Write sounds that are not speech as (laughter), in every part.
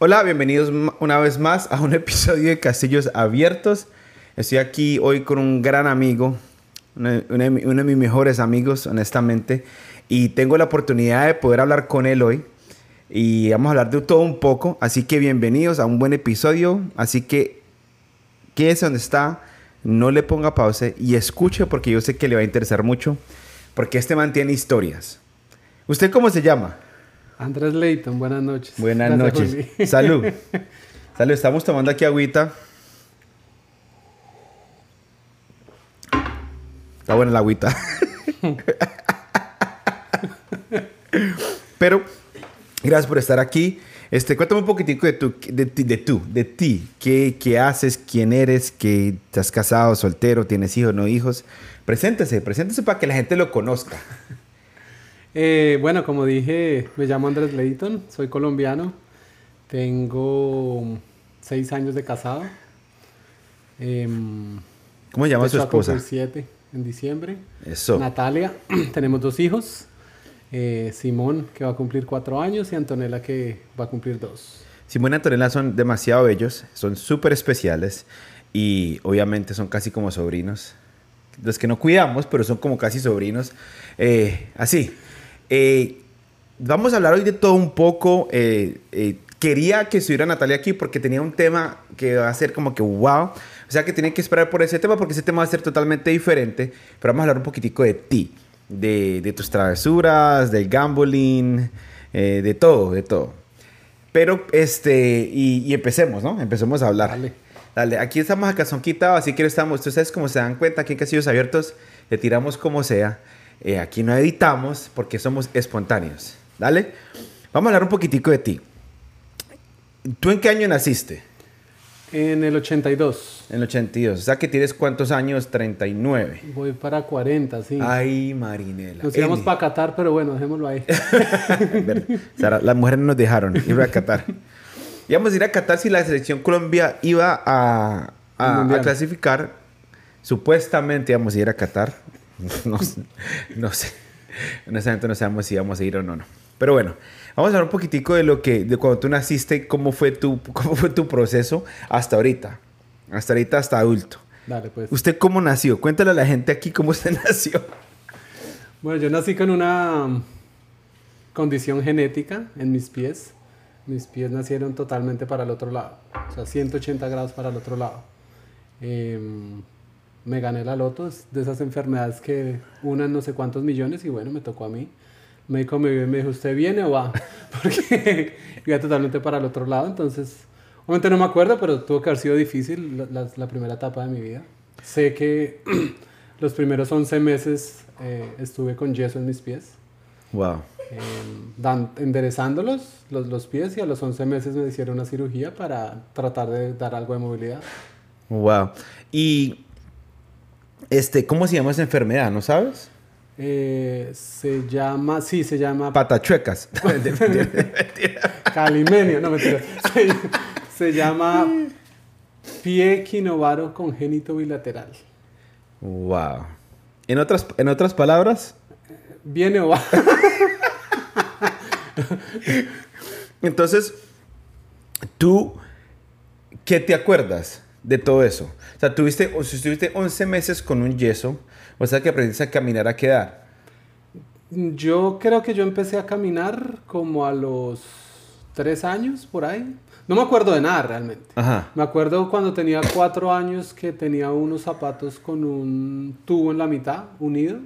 Hola, bienvenidos una vez más a un (laughs) episodio de Castillos Abiertos. Estoy aquí hoy con un gran amigo, uno, de mis mejores amigos, honestamente, y tengo la oportunidad de poder hablar con él hoy. Y vamos a hablar de todo un poco, así que bienvenidos a un buen episodio. Así que quédese donde está, no le ponga pausa y escuche porque yo sé que le va a interesar mucho, porque este man tiene historias. ¿Usted cómo se llama? Andrés Leighton, buenas noches. Buenas noches. (laughs) Salud. (laughs) Salud, estamos tomando aquí agüita. Está buena la agüita. (laughs) Pero, gracias por estar aquí. Este, cuéntame un poquitico de, tu, de, ti, de tú, de ti. ¿Qué, ¿Qué, haces? ¿Quién eres? ¿Qué, ¿Estás casado, soltero? ¿Tienes hijos, no hijos? Preséntese, preséntese para que la gente lo conozca. Eh, bueno, como dije, me llamo Andrés Leighton, soy colombiano, tengo seis años de casado. Em, ¿Cómo se llama su esposa? siete en diciembre. Eso. Natalia, (clears throat) tenemos dos hijos, eh, Simón que va a cumplir cuatro años y Antonella que va a cumplir dos. Simón y Antonella son demasiado bellos, son súper especiales y obviamente son casi como sobrinos. Los que no cuidamos, pero son como casi sobrinos. Eh, así, eh, vamos a hablar hoy de todo un poco. Eh, eh, quería que estuviera Natalia aquí porque tenía un tema que va a ser como que wow. O sea que tienen que esperar por ese tema porque ese tema va a ser totalmente diferente. Pero vamos a hablar un poquitico de ti, de, tus travesuras, del gambling, de todo, de todo. Pero, este, y, empecemos, ¿no? Empecemos a hablar. Dale. Dale, aquí estamos a cazón quitado, así que estamos, ustedes como se dan cuenta, aquí en Casillos Abiertos le tiramos como sea. Eh, aquí no editamos porque somos espontáneos. ¿Dale? Vamos a hablar un poquitico de ti. ¿Tú en qué año naciste? En el 82. En el 82. O sea que tienes cuántos años? 39. Voy para 40, sí. Ay, Marinela. Nos íbamos para Qatar, pero bueno, dejémoslo ahí. (laughs) las mujeres no nos dejaron ir a Qatar. Íbamos a ir a Qatar si la selección Colombia iba a, a clasificar. Supuestamente íbamos a ir a Qatar. (laughs) no, no sé. Honestamente no sabemos si vamos a ir o no, no. Pero bueno, vamos a hablar un poquitico de lo que, de cuando tú naciste, cómo fue tu, (laughs) cómo fue tu proceso hasta ahorita. Hasta ahorita, hasta adulto. Dale, pues. ¿Usted cómo nació? Cuéntale a la gente aquí cómo usted (laughs) nació. Bueno, yo nací con una condición genética en mis pies. Mis pies nacieron totalmente para el otro lado. O sea, 180 grados para el otro lado. Eh, me gané la loto, de esas enfermedades que unan no sé cuántos millones y bueno, me tocó a mí. El médico me, me dijo, ¿usted viene o va? (laughs) Porque (laughs) iba totalmente para el otro lado, entonces, obviamente no me acuerdo, pero tuvo que haber sido difícil la, la, primera etapa de mi vida. Sé que (clears throat) los primeros 11 meses eh, estuve con yeso en mis pies. Wow. Eh, enderezándolos los, los pies y a los 11 meses me hicieron una cirugía para tratar de dar algo de movilidad. Wow. Y este, ¿Cómo se llama esa enfermedad? ¿No sabes? Eh, se llama, sí, se llama... Patachuecas. (laughs) (laughs) Calimenio, no mentira. Se, se llama pie quinovaro congénito bilateral. Wow. ¿En otras, en otras palabras? Viene o va. (laughs) Entonces, ¿tú qué te acuerdas de todo eso? O sea, tuviste, o si estuviste 11 meses con un yeso, o sea que aprendiste a caminar a qué edad? Yo creo que yo empecé a caminar como a los 3 años, por ahí. No me acuerdo de nada realmente. Ajá. Me acuerdo cuando tenía 4 años que tenía unos zapatos con un tubo en la mitad, unido.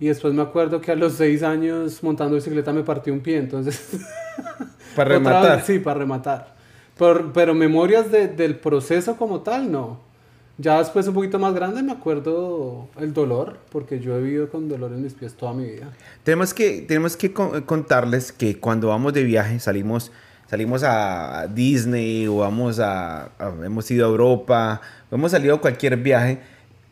Y después me acuerdo que a los 6 años montando bicicleta me partí un pie, entonces... (laughs) Para (laughs) rematar. sí, para rematar. Pero, pero memorias de, del proceso como tal, no. Ya después un poquito más grande me acuerdo el dolor, porque yo he vivido con dolor en mis pies toda mi vida. Tenemos que, tenemos que contarles que cuando vamos de viaje salimos, salimos a Disney o vamos a, hemos ido a Europa, hemos salido a cualquier viaje.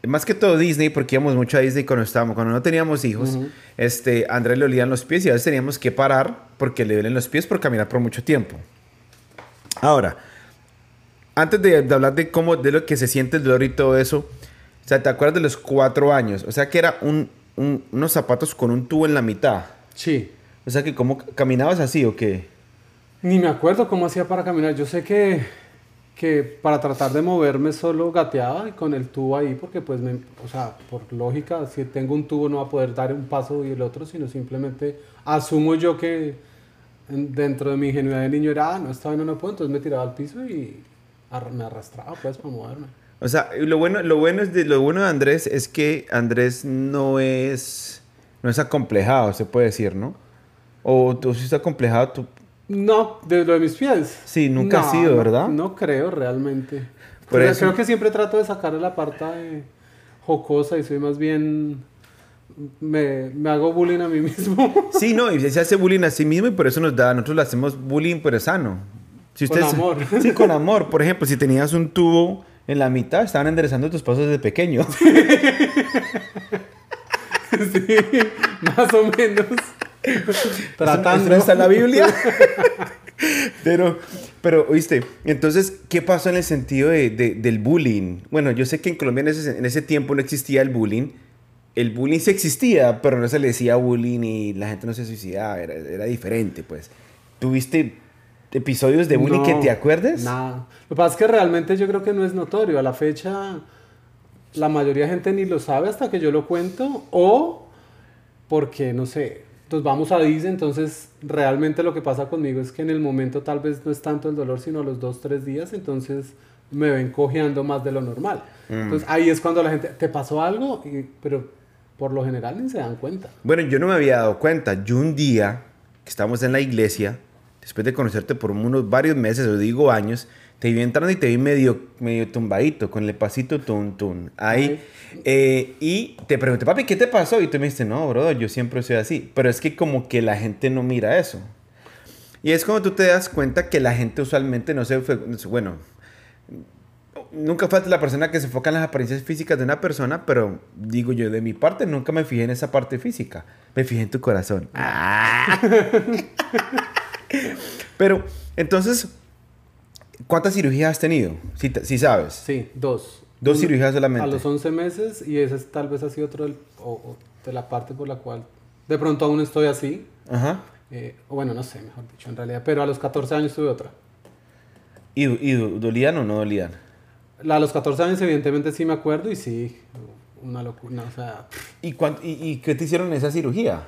Más que todo Disney, porque íbamos mucho a Disney cuando estábamos, cuando no teníamos hijos. este, Andrés le olían los pies y a veces teníamos que parar porque le duelen los pies por caminar por mucho tiempo. Ahora, antes de, hablar de cómo, de lo que se siente el dolor y todo eso, o sea, ¿te acuerdas de los cuatro años? O sea, que era un, unos zapatos con un tubo en la mitad. Sí. O sea, que cómo caminabas así o qué? Ni me acuerdo cómo hacía para caminar. Yo sé que, que para tratar de moverme solo gateaba y con el tubo ahí, porque pues, me, o sea, por lógica, si tengo un tubo no va a poder dar un paso y el otro, sino simplemente asumo yo que dentro de mi ingenuidad de niño era, ah, no, esta vaina no puedo, entonces me tiraba al piso y ar- me arrastraba pues para moverme. O sea, lo bueno, lo bueno es de lo bueno de Andrés es que Andrés no es no es acomplejado, se puede decir, ¿no? O tú sí estás acomplejado, tú No, de lo de mis pies. Sí, nunca ha No, sido, no, ¿verdad? No creo realmente. Por Pero eso- Creo que siempre trato de sacarle la parte eh, jocosa y soy más bien... Me, me hago bullying a mí mismo. (laughs) Sí, no, y se hace bullying a sí mismo y por eso nos da, nosotros le hacemos bullying, pero es sano. Si Con ustedes- amor. (laughs) Sí, con amor. Por ejemplo, si tenías un tubo en la mitad, estaban enderezando tus pasos desde pequeño. (laughs) sí, más o menos. Tratando. No está en la Biblia. pero, pero, oíste, entonces, ¿qué pasó en el sentido de, de- del bullying? Bueno, yo sé que en Colombia en ese, en ese tiempo no existía el bullying. El bullying sí existía, pero no se le decía bullying y la gente no se suicidaba, era, era diferente, pues. ¿Tuviste episodios de bullying que No, te acuerdes? Nada. Lo que pasa es que realmente yo creo que no es notorio. A la fecha, la mayoría de gente ni lo sabe hasta que yo lo cuento. O porque, no sé, entonces vamos a Disney. Entonces, realmente lo que pasa conmigo es que en el momento tal vez no es tanto el dolor, sino a los dos, tres días. Entonces, me ven cojeando más de lo normal. Mm. Entonces, ahí es cuando la gente, ¿te pasó algo? Y- pero por lo general ni se dan cuenta. Bueno, yo no me había dado cuenta. Yo un día, que estábamos en la iglesia, después de conocerte por unos varios meses, o digo años, te vi entrando y te vi medio, medio tumbadito, con el pasito tun tun. Ahí. Eh, y te pregunté, papi, ¿qué te pasó? Y tú me dijiste, no, bro, yo siempre soy así. Pero es que como que la gente no mira eso. Y es como tú te das cuenta que la gente usualmente no se... Bueno, nunca falta la persona que se enfoca en las apariencias físicas de una persona, pero digo yo, de mi parte nunca me fijé en esa parte física. Me fijé en tu corazón. Ah. (laughs) pero, entonces, ¿cuántas cirugías has tenido? Si, si sabes. Sí, dos. Dos cirugías solamente. A los 11 meses y ese es- tal vez ha sido otro del- o- o de la parte por la cual de pronto aún estoy así. Ajá. eh, o bueno, no sé, mejor dicho, en realidad. Pero a los 14 años tuve otra. ¿Y, y do- dolían o no dolían? A los 14 años evidentemente sí me acuerdo y sí, una locura. O sea, ¿Y, y, y qué te hicieron en esa cirugía?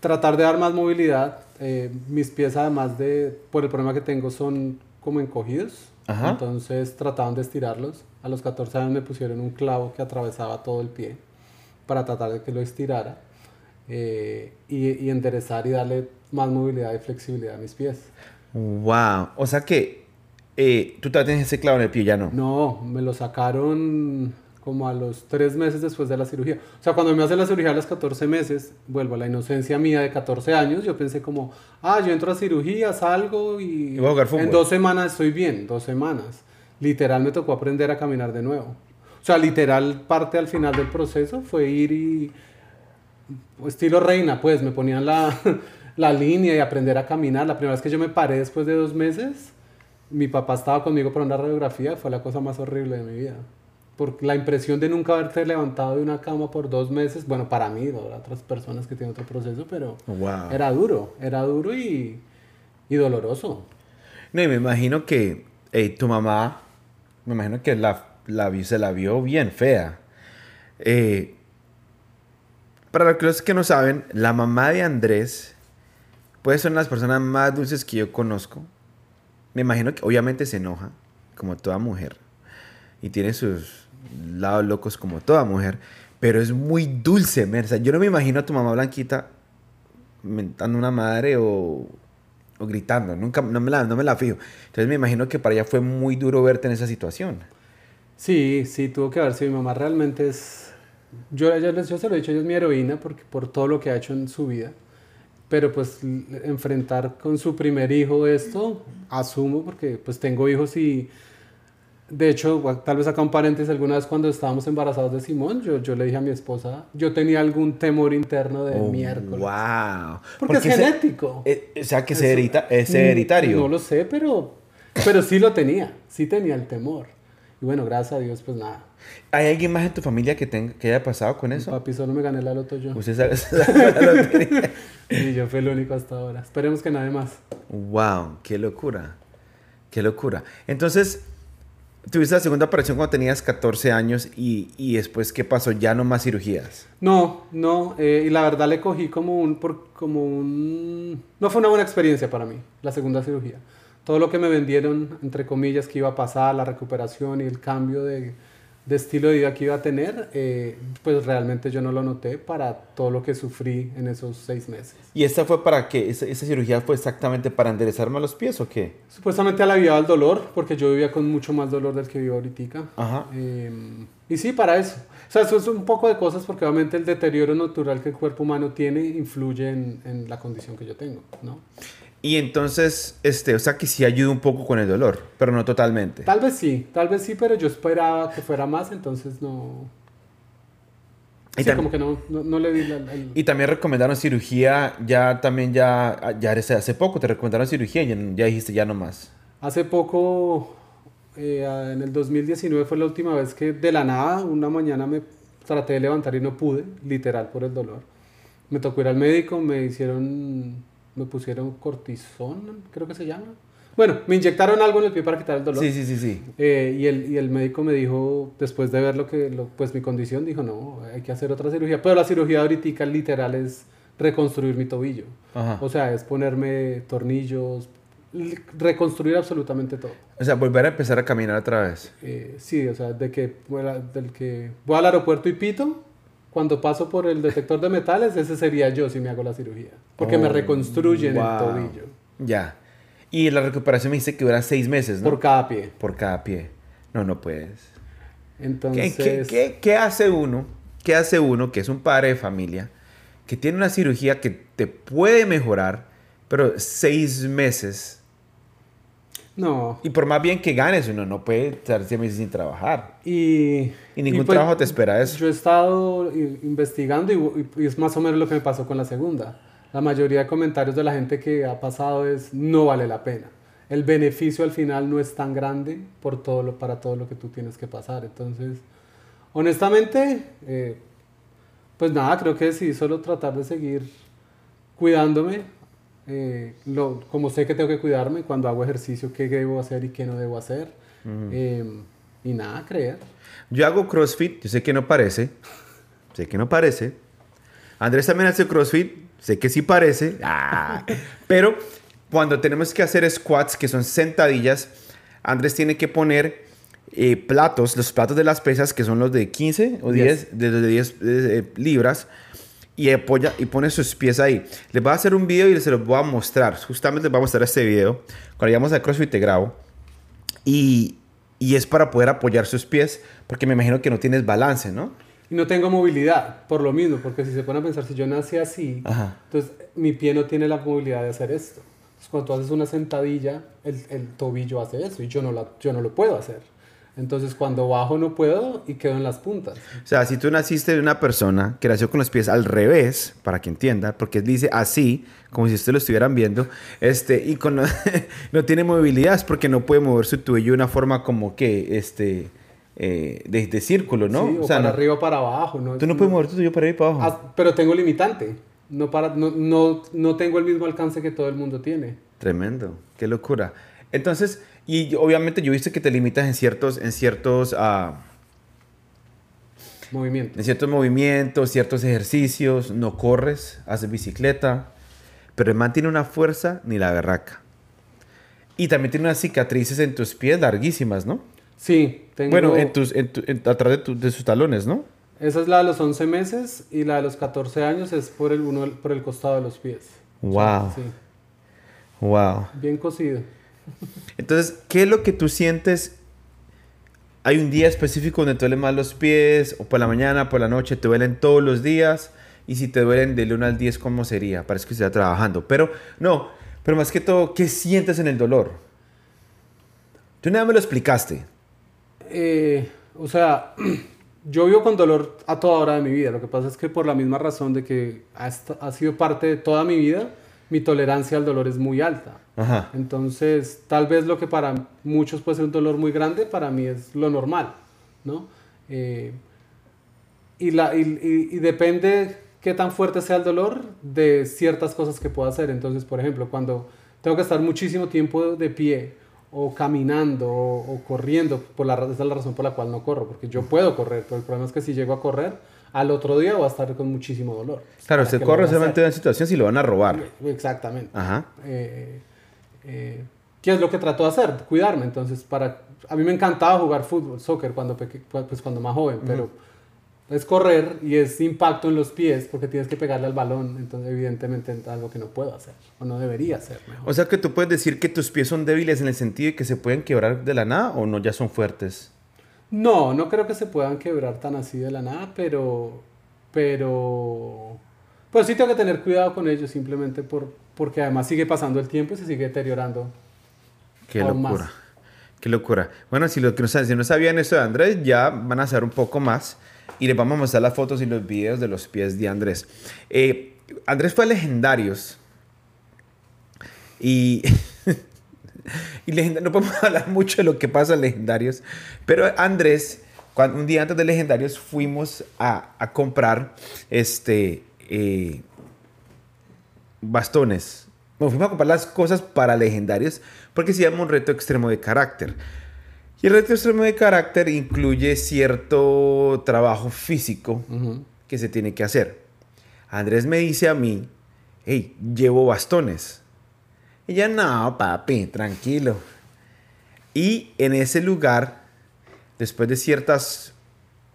tratar de dar más movilidad. eh, mis pies además de, por el problema que tengo, son como encogidos. Ajá. Entonces trataban de estirarlos. A los 14 años me pusieron un clavo que atravesaba todo el pie para tratar de que lo estirara eh, y, y enderezar y darle más movilidad y flexibilidad a mis pies. Wow. O sea que eh, tú todavía tienes ese clavo en el pie, ya no. No, me lo sacaron como a los tres meses después de la cirugía. O sea, cuando me hacen la cirugía a los 14 meses, vuelvo a la inocencia mía de 14 años, yo pensé como, ah, yo entro a cirugía, salgo y, Y voy a jugar fútbol. en dos semanas estoy bien, dos semanas. Literal me tocó aprender a caminar de nuevo. O sea, literal parte al final del proceso fue ir y estilo reina, pues me ponían la, (laughs) la línea y aprender a caminar. La primera vez que yo me paré después de dos meses, mi papá estaba conmigo para una radiografía, fue la cosa más horrible de mi vida. Por la impresión de nunca haberte levantado de una cama por dos meses, bueno, para mí, para otras personas que tienen otro proceso, pero Wow. era duro, era duro y, y doloroso. No, y me imagino que eh, tu mamá, me imagino que la, la se la vio bien fea. Eh, para los que no saben, la mamá de Andrés puede ser una de las personas más dulces que yo conozco. Me imagino que obviamente se enoja, como toda mujer, y tiene sus lados locos como toda mujer, pero es muy dulce, yo no me imagino a tu mamá blanquita mentando una madre o, o gritando. Nunca, no me, la, no me la fijo. Entonces me imagino que para ella fue muy duro verte en esa situación. Sí, sí, tuvo que haber sido mi mamá realmente es... Yo, ella, yo se lo he dicho, ella es mi heroína porque, por todo lo que ha hecho en su vida. Pero pues enfrentar con su primer hijo esto, asumo porque pues tengo hijos y... De hecho, tal vez acá un paréntesis, alguna vez cuando estábamos embarazados de Simón, yo, yo le dije a mi esposa, yo tenía algún temor interno de Oh, miércoles. ¡Wow! Porque, es genético. eh, o sea, que herita- es Mm, hereditario. No lo sé, pero, pero sí lo tenía, sí tenía el temor. Y bueno, gracias a Dios, pues nada. ¿Hay alguien más en tu familia que, tenga, que haya pasado con eso? Papi, solo me gané la loto yo. Usted sabe, (laughs) la (laughs) lotería. Y yo fui el único hasta ahora. Esperemos que nadie más. Wow, qué locura. Qué locura. Entonces, tuviste la segunda operación cuando tenías 14 años y, y después, ¿qué pasó? Ya no más cirugías. No, no, eh, y la verdad le cogí como un, por, como un... No fue una buena experiencia para mí, la segunda cirugía. Todo lo que me vendieron, entre comillas, que iba a pasar, la recuperación y el cambio de, de estilo de vida que iba a tener, eh, pues realmente yo no lo noté para todo lo que sufrí en esos seis meses. ¿Y esta fue para qué? ¿Esa, esa cirugía fue exactamente para enderezarme los pies o qué? Supuestamente aliviaba el dolor, porque yo vivía con mucho más dolor del que vivo ahorita. Ajá. Eh, y sí, para eso. O sea, eso es un poco de cosas porque obviamente el deterioro natural que el cuerpo humano tiene influye en, en la condición que yo tengo, ¿no? Y entonces, este, o sea que sí ayuda un poco con el dolor, pero no totalmente. Tal vez sí, tal vez sí, pero yo esperaba que fuera más, entonces no... Y Sí, como que no, no, no le di la... el- Y también recomendaron cirugía, ya también ya, ya hace poco te recomendaron cirugía y ya, ya dijiste ya no más. Hace poco, eh, en el 2019 fue la última vez que de la nada, una mañana me traté de levantar y no pude, literal por el dolor. Me tocó ir al médico, me hicieron, me pusieron cortisón, creo que se llama. Bueno, me inyectaron algo en el pie para quitar el dolor. Sí, sí, sí, sí. Eh, y, el, y el médico me dijo, después de ver lo que, lo- pues mi condición, dijo, no, hay que hacer otra cirugía. Pero la cirugía ahorita literal es reconstruir mi tobillo. Ajá. O sea, es ponerme tornillos, reconstruir absolutamente todo. O sea, volver a empezar a caminar otra vez. Eh, sí, o sea, de que, del que voy al aeropuerto y pito, cuando paso por el detector de metales, ese sería yo si me hago la cirugía. Porque me Oh, reconstruyen wow. el tobillo Ya. Y la recuperación me dice que dura seis meses, ¿no? por cada pie. Por cada pie. No, no puedes. ¿Qué, Entonces, qué, qué- qué hace uno? ¿Qué hace uno que es un padre de familia que tiene una cirugía que te puede mejorar, pero seis meses? No. Y por más bien que ganes, uno no puede estar meses sin trabajar. Y, Y ningún pues, trabajo te espera eso. Yo he estado investigando y, y es más o menos lo que me pasó con la segunda. La mayoría de comentarios de la gente que ha pasado es no vale la pena. El beneficio al final no es tan grande por todo lo, para todo lo que tú tienes que pasar. Entonces, honestamente, eh, pues nada, creo que sí, solo tratar de seguir cuidándome. Eh, lo, como sé que tengo que cuidarme cuando hago ejercicio, qué debo hacer y qué no debo hacer. Eh, y nada, creer. Yo hago CrossFit, yo sé que no parece, sé que no parece. Andrés también hace CrossFit, sé que sí parece, ah, (laughs) pero cuando tenemos que hacer squats, que son sentadillas, Andrés tiene que poner eh, platos, los platos de las pesas, que son los de 15 o 10, de, de 10 eh, libras, y apoya y pone sus pies ahí. Les voy a hacer un video y se los voy a mostrar. Justamente les voy a mostrar este video. Cuando llegamos a CrossFit te grabo. Y, y es para poder apoyar sus pies, porque me imagino que no tienes balance, ¿no? Y no tengo movilidad, por lo mismo, porque si se pone a pensar, si yo nací así, Ajá. entonces mi pie no tiene la movilidad de hacer esto. Entonces, cuando tú haces una sentadilla, el, el tobillo hace eso y yo no, la, yo no lo puedo hacer. Entonces, cuando bajo no puedo y quedo en las puntas. O sea, si tú naciste de una persona que nació con los pies al revés, para que entienda, porque dice así, como si ustedes lo estuvieran viendo, este, y con, (laughs) no tiene movilidad, es porque no puede mover su tobillo de una forma como que, este, eh, de, de círculo, ¿no? Sí, o, o sea, para no- arriba para abajo. ¿no? tú no puedes mover tu tobillo para ir para abajo. Ah, pero tengo limitante. No, para, no, no, no tengo el mismo alcance que todo el mundo tiene. Tremendo, qué locura. Entonces, y obviamente yo viste que te limitas en ciertos, en ciertos, ah, Movimiento. en ciertos movimientos, ciertos ejercicios, no corres, haces bicicleta, pero el man tiene una fuerza ni la berraca. Y también tiene unas cicatrices en tus pies larguísimas, ¿no? Sí, tengo... Bueno, en tus, en tu- en- atrás de, tu- de sus talones, ¿no? Esa es la de los 11 meses y la de los 14 años es por el, uno, por el costado de los pies. Wow, Sí, wow. bien cosido. Entonces, ¿qué es lo que tú sientes? ¿Hay un día específico donde te duelen más los pies? ¿O por la mañana, por la noche? ¿Te duelen todos los días? Y si te duelen del 1 al 10, ¿cómo sería? Parece que está trabajando. Pero no, pero más que todo, ¿qué sientes en el dolor? Tú nada me lo explicaste. Eh, o sea, (clears throat) yo vivo con dolor a toda hora de mi vida. Lo que pasa es que por la misma razón de que ha, sido parte de toda mi vida, mi tolerancia al dolor es muy alta. Ajá. Entonces, tal vez lo que para muchos puede ser un dolor muy grande, para mí es lo normal, ¿no? Eh, y, la, y, y- y depende qué tan fuerte sea el dolor de ciertas cosas que puedo hacer. Entonces, por ejemplo, cuando tengo que estar muchísimo tiempo de pie o caminando o, o corriendo, por la, esa es la razón por la cual no corro, porque yo puedo correr, pero el problema es que si llego a correr, al otro día voy a estar con muchísimo dolor. Claro, ¿Para usted qué lo corre voy a hacer? solamente en una situación si lo van a robar. Exactamente. Ajá. Eh, eh, ¿Qué es lo que trato de hacer? Cuidarme. Entonces, para, a mí me encantaba jugar fútbol, soccer, cuando, pues, cuando más joven, pero es correr y es impacto en los pies porque tienes que pegarle al balón. Entonces, evidentemente, es algo que no puedo hacer o no debería hacer mejor. O sea que tú puedes decir que tus pies son débiles en el sentido de que se pueden quebrar de la nada o no ya son fuertes. No, no creo que se puedan quebrar tan así de la nada, pero. Pero. Pues sí tengo que tener cuidado con ellos simplemente por, porque además sigue pasando el tiempo y se sigue deteriorando. Qué Aún locura. más. Qué locura. Bueno, si, lo que no, si no sabían eso de Andrés, ya van a saber un poco más. Y les vamos a mostrar las fotos y los videos de los pies de Andrés. Eh, Andrés fue a Legendarios. Y, (laughs) y no podemos (laughs) hablar mucho de lo que pasa en Legendarios. Pero Andrés, cuando, un día antes de Legendarios, fuimos a, a comprar este, eh, bastones. Bueno, fuimos a comprar las cosas para legendarios porque se llama un reto extremo de carácter. Y el reto extremo de carácter incluye cierto trabajo físico que se tiene que hacer. Andrés me dice a mí, hey, llevo bastones. Y ya, no, papi, tranquilo. Y en ese lugar, después de ciertos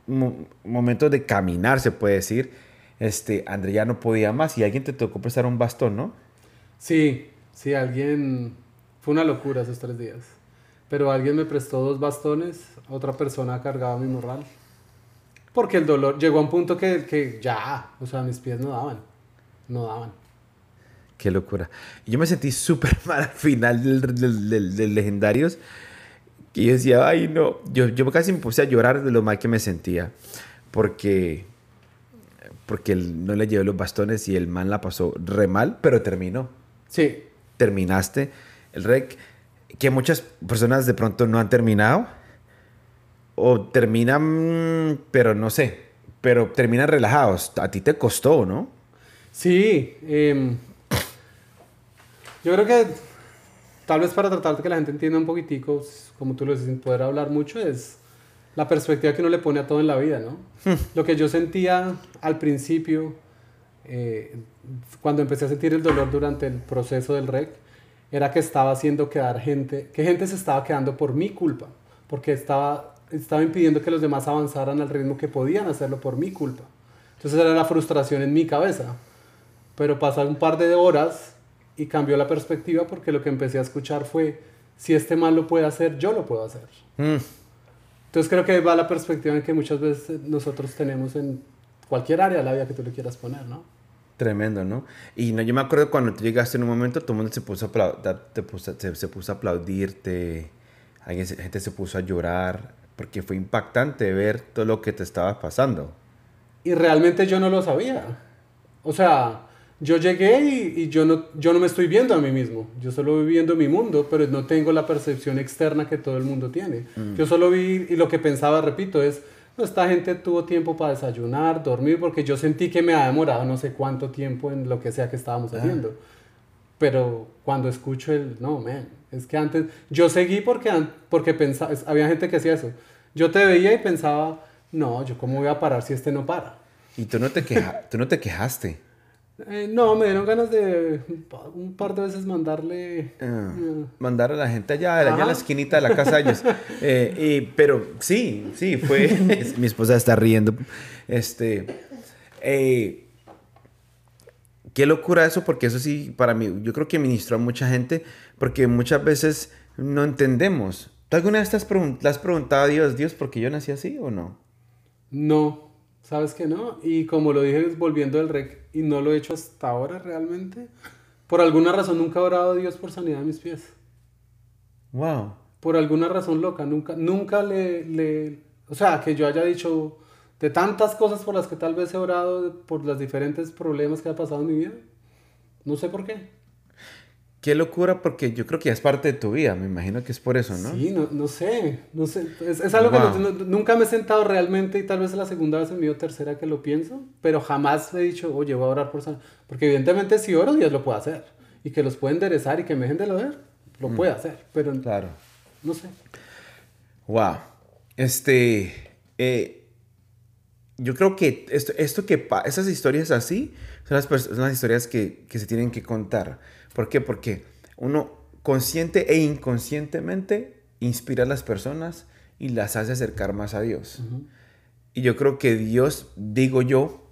momentos de caminar, se puede decir, este, Andrés ya no podía más y alguien te tocó prestar un bastón, ¿no? Sí, sí, alguien... Fue una locura esos tres días. Pero alguien me prestó dos bastones, otra persona cargaba mi morral. Porque el dolor llegó a un punto que, que ya, o sea, mis pies no daban. No daban. Qué locura. Yo me sentí súper (laughs) mal al final del, del, del- del Legendarios. Y yo decía, ay, no. Yo, yo casi me puse a llorar de lo mal que me sentía. Porque, porque él no le llevé los bastones y el man la pasó re mal, pero terminó. Sí, Terminaste el rec. Que muchas personas de pronto no han terminado. O terminan, pero no sé. Pero terminan relajados. A ti te costó, ¿no? Sí, em, yo creo que tal vez para tratar de que la gente entienda un poquitico, como tú lo dices, sin poder hablar mucho, es la perspectiva que uno le pone a todo en la vida, ¿no? Lo que yo sentía al principio, eh, cuando empecé a sentir el dolor durante el proceso del REC, era que estaba haciendo quedar gente, que gente se estaba quedando por mi culpa, porque estaba, estaba impidiendo que los demás avanzaran al ritmo que podían hacerlo por mi culpa. Entonces era la frustración en mi cabeza. Pero pasaron un par de horas y cambió la perspectiva porque lo que empecé a escuchar fue, si este mal lo puede hacer, yo lo puedo hacer. Mm. Entonces creo que va la perspectiva en que muchas veces nosotros tenemos en cualquier área de la vida que tú le quieras poner, ¿no? Tremendo, ¿no? Y no, yo me acuerdo cuando tú llegaste en un momento, todo el mundo se puso a, te puso- se, se puso a aplaudirte, alguien, gente se puso a llorar, porque fue impactante ver todo lo que te estaba pasando. Y realmente yo no lo sabía. O sea, yo llegué y, y yo, no, yo no me estoy viendo a mí mismo. Yo solo voy viendo mi mundo, pero no tengo la percepción externa que todo el mundo tiene. Yo solo vi y lo que pensaba, repito, es, no, esta gente tuvo tiempo para desayunar, dormir, porque yo sentí que me ha demorado no sé cuánto tiempo en lo que sea que estábamos haciendo. Pero cuando escucho el, no, man, es que antes, yo seguí porque, porque pensaba, había gente que hacía eso. Yo te veía y pensaba, no, yo cómo voy a parar si este no para. Y tú no te, queja, tú no te quejaste. Eh, no, me dieron ganas de un par de veces mandarle... Ah, eh, mandar a la gente allá, allá en la esquinita de la casa de ellos. (laughs) Eh, y- pero sí, sí, fue. (laughs) mi esposa está riendo. Este. eh, qué locura eso, porque eso sí, para mí, yo creo que ministró a mucha gente, porque muchas veces no entendemos. ¿Tú alguna vez te has, has preguntado a Dios, Dios, ¿por qué yo nací así o no? no, ¿sabes que no? Y como lo dije volviendo del rec, y no lo he hecho hasta ahora realmente, por alguna razón nunca he orado a Dios por sanidad de mis pies. Wow. Por alguna razón loca, nunca, nunca le, le... O sea, que yo haya dicho de tantas cosas por las que tal vez he orado, por los diferentes problemas que ha pasado en mi vida, no sé por qué. Qué locura, porque yo creo que ya es parte de tu vida, me imagino que es por eso, ¿no? Sí, no, no sé, no sé. Es, es algo que no- no- nunca me he sentado realmente y tal vez es la segunda vez en mi vida o tercera que lo pienso, pero jamás he dicho, oye, voy a orar por San... Porque evidentemente si oro, Dios lo puede hacer. Y que los puede enderezar y que me dejen de lo ver, lo puede hacer. Pero Claro. no sé. Wow. Este. eh, yo creo que esto, esto que esas historias así son las, son las historias que, que se tienen que contar. ¿Por qué? Porque uno consciente e inconscientemente inspira a las personas y las hace acercar más a Dios. Y yo creo que Dios, digo yo,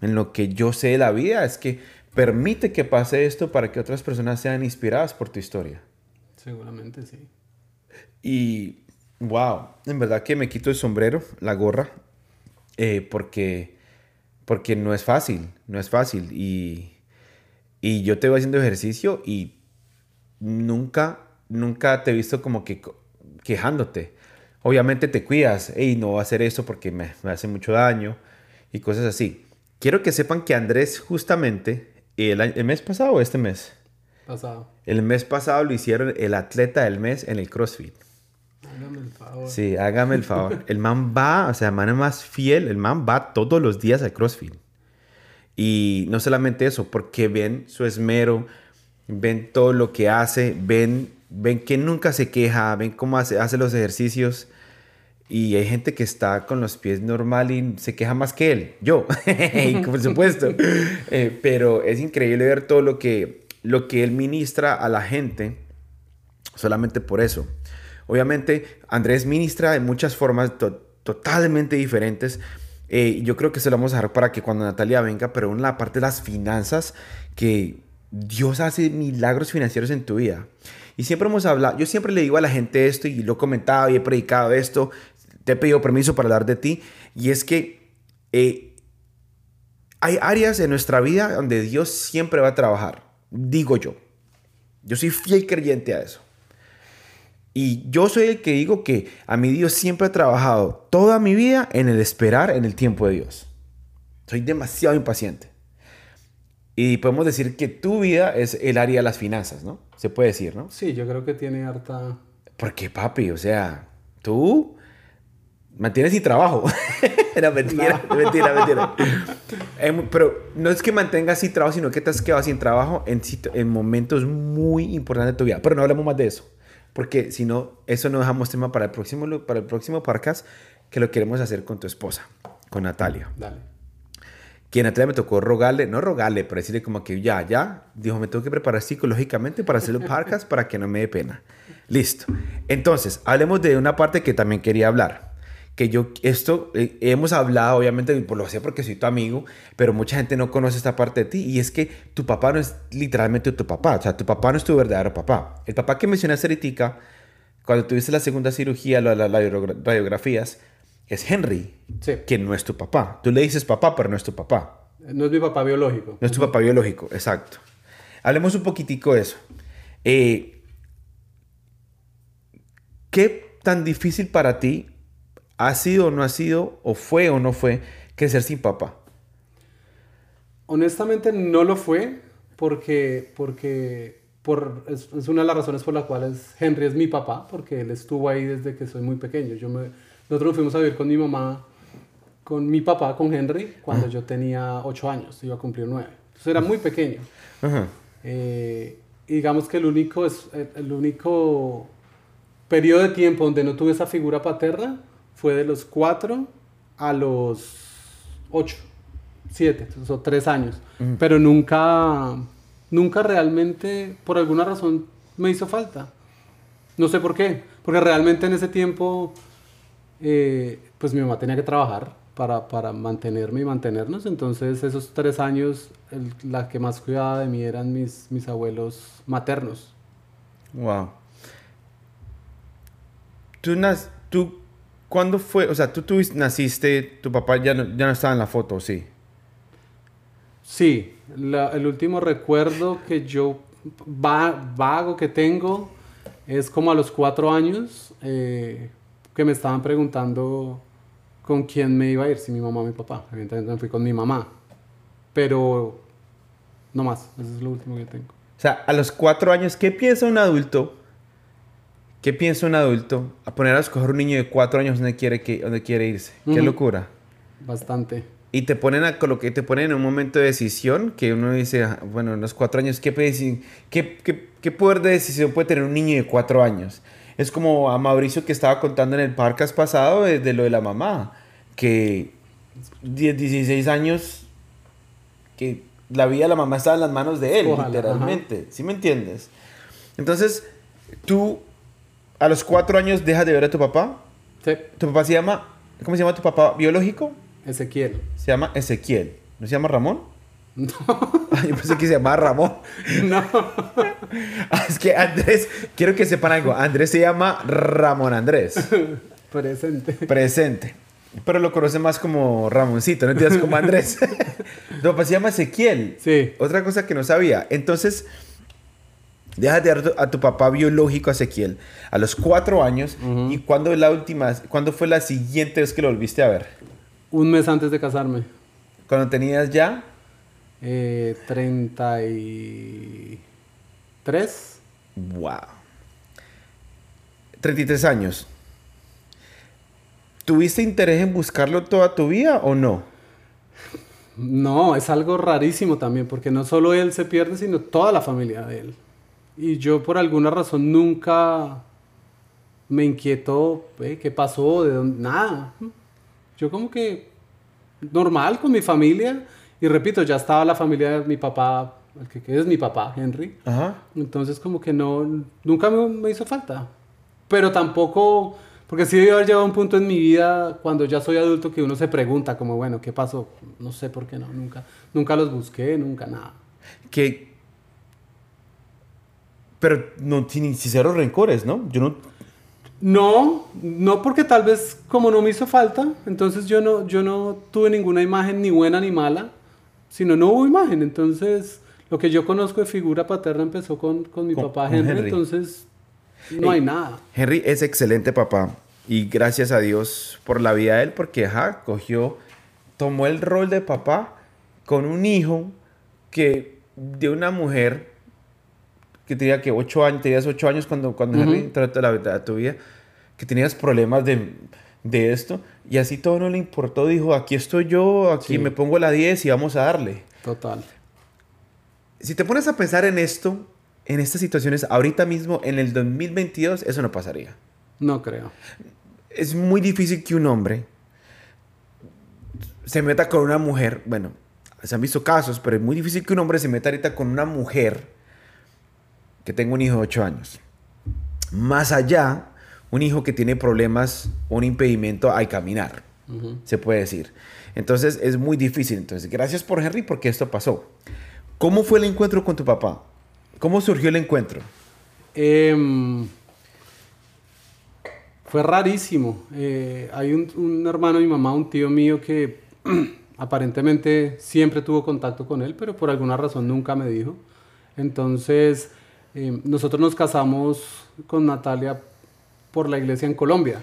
en lo que yo sé de la vida, es que permite que pase esto para que otras personas sean inspiradas por tu historia. Seguramente sí. Y wow, en verdad que me quito el sombrero, la gorra, eh, porque, porque no es fácil, no es fácil. Y, y yo te voy haciendo ejercicio y nunca, nunca te he visto como que quejándote. Obviamente te cuidas, y no voy a hacer eso porque me, me hace mucho daño y cosas así. Quiero que sepan que Andrés justamente el, el mes pasado o este mes, Pasado. el mes pasado lo hicieron el atleta del mes en el CrossFit. Hágame el favor. Sí, hágame el favor. (laughs) El man va, o sea, el man es más fiel, el man va todos los días al CrossFit. Y no solamente eso, porque ven su esmero, ven todo lo que hace, ven, ven que nunca se queja, ven cómo hace, hace los ejercicios. Y hay gente que está con los pies normal y se queja más que él, yo, (laughs) por supuesto. (laughs) Eh, pero es increíble ver todo lo que, lo que él ministra a la gente solamente por eso. Obviamente, Andrés ministra de muchas formas to- totalmente diferentes. Eh, yo creo que se lo vamos a dejar para que cuando Natalia venga, pero en la parte de las finanzas, que Dios hace milagros financieros en tu vida. Y siempre hemos hablado, yo siempre le digo a la gente esto y lo he comentado y he predicado esto, te he pedido permiso para hablar de ti, y es que eh, hay áreas en nuestra vida donde Dios siempre va a trabajar, digo yo. Yo soy fiel creyente a eso. Y yo soy el que digo que a mi Dios siempre ha trabajado toda mi vida en el esperar en el tiempo de Dios. Soy demasiado impaciente. Y podemos decir que tu vida es el área de las finanzas, ¿no? Se puede decir, ¿no? Sí, yo creo que tiene harta... Porque, papi, o sea, tú mantienes sin trabajo. (laughs) Era mentira, mentira, mentira. Em, Pero no es que mantengas sin trabajo, sino que te has quedado sin trabajo en, en momentos muy importantes de tu vida. Pero no hablemos más de eso. Porque si no, eso no dejamos tema para el próximo, para el próximo podcast que lo queremos hacer con tu esposa, con Natalia. Dale. Que Natalia me tocó rogarle, no rogarle, pero decirle como que ya, ya. Dijo, me tengo que preparar psicológicamente para hacer el (laughs) podcast para que no me dé pena. Listo. Entonces, hablemos de una parte que también quería hablar. Que yo, esto, eh, hemos hablado, obviamente, por lo sé porque soy tu amigo, pero mucha gente no conoce esta parte de ti. Y es que tu papá no es literalmente tu papá. O sea, tu papá no es tu verdadero papá. El papá que mencionaste ahorita, cuando tuviste la segunda cirugía, la- la- las radiografías, es Henry, Sí. que no es tu papá. Tú le dices papá, pero no es tu papá. No es mi papá biológico. No es tu papá biológico, exacto. Hablemos un poquitico de eso. Eh, ¿Qué tan difícil para ti ha sido o no ha sido, o fue o no fue, crecer sin papá? Honestamente no lo fue porque, porque por, es, es una de las razones por las cuales Henry es mi papá, porque él estuvo ahí desde que soy muy pequeño. Yo me, nosotros nos fuimos a vivir con mi mamá, con mi papá, con Henry, cuando yo tenía 8 años, iba a cumplir 9. Entonces era muy pequeño. Ajá. Eh, y digamos que el único, es, el, el único periodo de tiempo donde no tuve esa figura paterna fue de los 4 a los 8, 7, o 3 años. Pero nunca, nunca realmente, por alguna razón, me hizo falta. No sé por qué, porque realmente en ese tiempo, eh, pues mi mamá tenía que trabajar para, para mantenerme y mantenernos. Entonces, esos tres años, el- la que más cuidaba de mí eran mis, mis abuelos maternos. Wow. Tú, nas- tú, ¿cuándo fue? O sea, tú, tú naciste, tu papá ya no, ya no estaba en la foto, ¿sí? Sí, la- el último recuerdo que yo va- vago que tengo es como a los cuatro años eh, que me estaban preguntando con quién me iba a ir, si mi mamá o mi papá. Evidentemente me fui con mi mamá, pero no más, eso es lo último que tengo. O sea, a los cuatro años, ¿qué piensa un adulto? ¿Qué piensa un adulto a poner a escoger un niño de cuatro años donde quiere, que, donde quiere irse? Qué Ujú. locura. Bastante. Y te ponen a que te ponen en un momento de decisión que uno dice, ah, bueno, en los cuatro años, ¿qué, qué, qué- qué poder de decisión puede tener un niño de cuatro años? Es como a Mauricio que estaba contando en el podcast pasado de, lo de la mamá, que 10, 16 años, que la vida de la mamá estaba en las manos de él, Ojalá, literalmente. ¿Sí me entiendes? Entonces, tú a los cuatro años dejas de ver a tu papá. Sí. Tu papá se llama, ¿cómo se llama tu papá biológico? Ezequiel. Se llama Ezequiel. ¿No se llama Ramón? (laughs) No. (laughs) Ay, Yo pensé que se llamaba Ramón. (laughs) no. Ah, Es que Andrés, quiero que sepan algo. Andrés se llama Ramón Andrés. Presente. Presente. Pero lo conoce más como Ramoncito, no entiendes como Andrés. Tu papá se llama Ezequiel. Sí. Otra cosa que no sabía. Entonces, dejas de ver a tu- papá biológico, Ezequiel, a los cuatro años. ¿Y cuándo, es la última, cuándo fue la siguiente vez que lo volviste a ver? Un mes antes de casarme. Cuando tenías ya Eh, 33. Wow. 33 años. ¿Tuviste interés en buscarlo toda tu vida o no? No, es algo rarísimo también, porque no solo él se pierde, sino toda la familia de él. Y yo por alguna razón nunca me inquietó eh, qué pasó, de dónde, nada. Yo como que normal con mi familia. Y repito, ya estaba la familia de mi papá, el que, es mi papá, Henry. Ajá. Entonces como que no, nunca me, me hizo falta. Pero tampoco, porque sí debe haber llegado un punto en mi vida cuando ya soy adulto que uno se pregunta como, bueno, ¿qué pasó? No sé por qué no, nunca, nunca los busqué, nunca nada. Que... Pero no tiene cero rencores, ¿no? Yo no... No, no porque tal vez como no me hizo falta, entonces yo no, yo no tuve ninguna imagen ni buena ni mala, sino no hubo imagen. Entonces lo que yo conozco de figura paterna empezó con, con mi Con- papá Henry, Henry. entonces no Ey. hay nada. Henry es excelente papá. Y gracias a Dios por la vida de él, porque ajá, cogió, tomó el rol de papá con un hijo que de una mujer que tenía que 8 años, tenías 8 años cuando, cuando. Henry la, a tu vida, que tenías problemas de, de esto, y así todo no le importó, dijo, aquí estoy yo, aquí Sí. me pongo la 10 y vamos a darle. Total. Si te pones a pensar en esto, en estas situaciones, ahorita mismo, en el 2022, eso no pasaría. No creo. es muy difícil que un hombre se meta con una mujer. Bueno, se han visto casos, pero es muy difícil que un hombre se meta ahorita con una mujer que tenga un hijo de 8 años. Más allá, un hijo que tiene problemas, un impedimento al caminar, Ujú. se puede decir. Entonces es muy difícil. Entonces, gracias por Henry porque esto pasó. ¿Cómo fue el encuentro con tu papá? ¿Cómo surgió el encuentro? Em, fue rarísimo. Eh, hay un, un hermano de mi mamá, un tío mío que (clears throat) aparentemente siempre tuvo contacto con él, pero por alguna razón nunca me dijo. Entonces, em, nosotros nos casamos con Natalia por la iglesia en Colombia.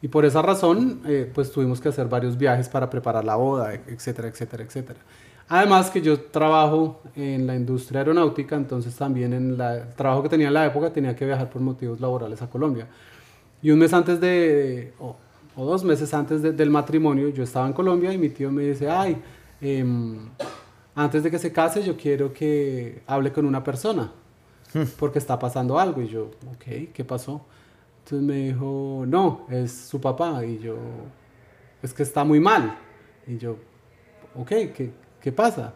Y por esa razón, eh, pues tuvimos que hacer varios viajes para preparar la boda, etcétera, etcétera, etcétera. Además que yo trabajo en la industria aeronáutica, entonces también en la, el trabajo que tenía en la época tenía que viajar por motivos laborales a Colombia. Y un mes antes de, o, o dos meses antes de- del matrimonio, yo estaba en Colombia y mi tío me dice, ay, em, antes de que se case yo quiero que hable con una persona, porque está pasando algo. Y yo, ok, ¿qué pasó? Entonces me dijo, no, es su papá. Y yo, es que está muy mal. Y yo, ok, ¿qué, qué pasa?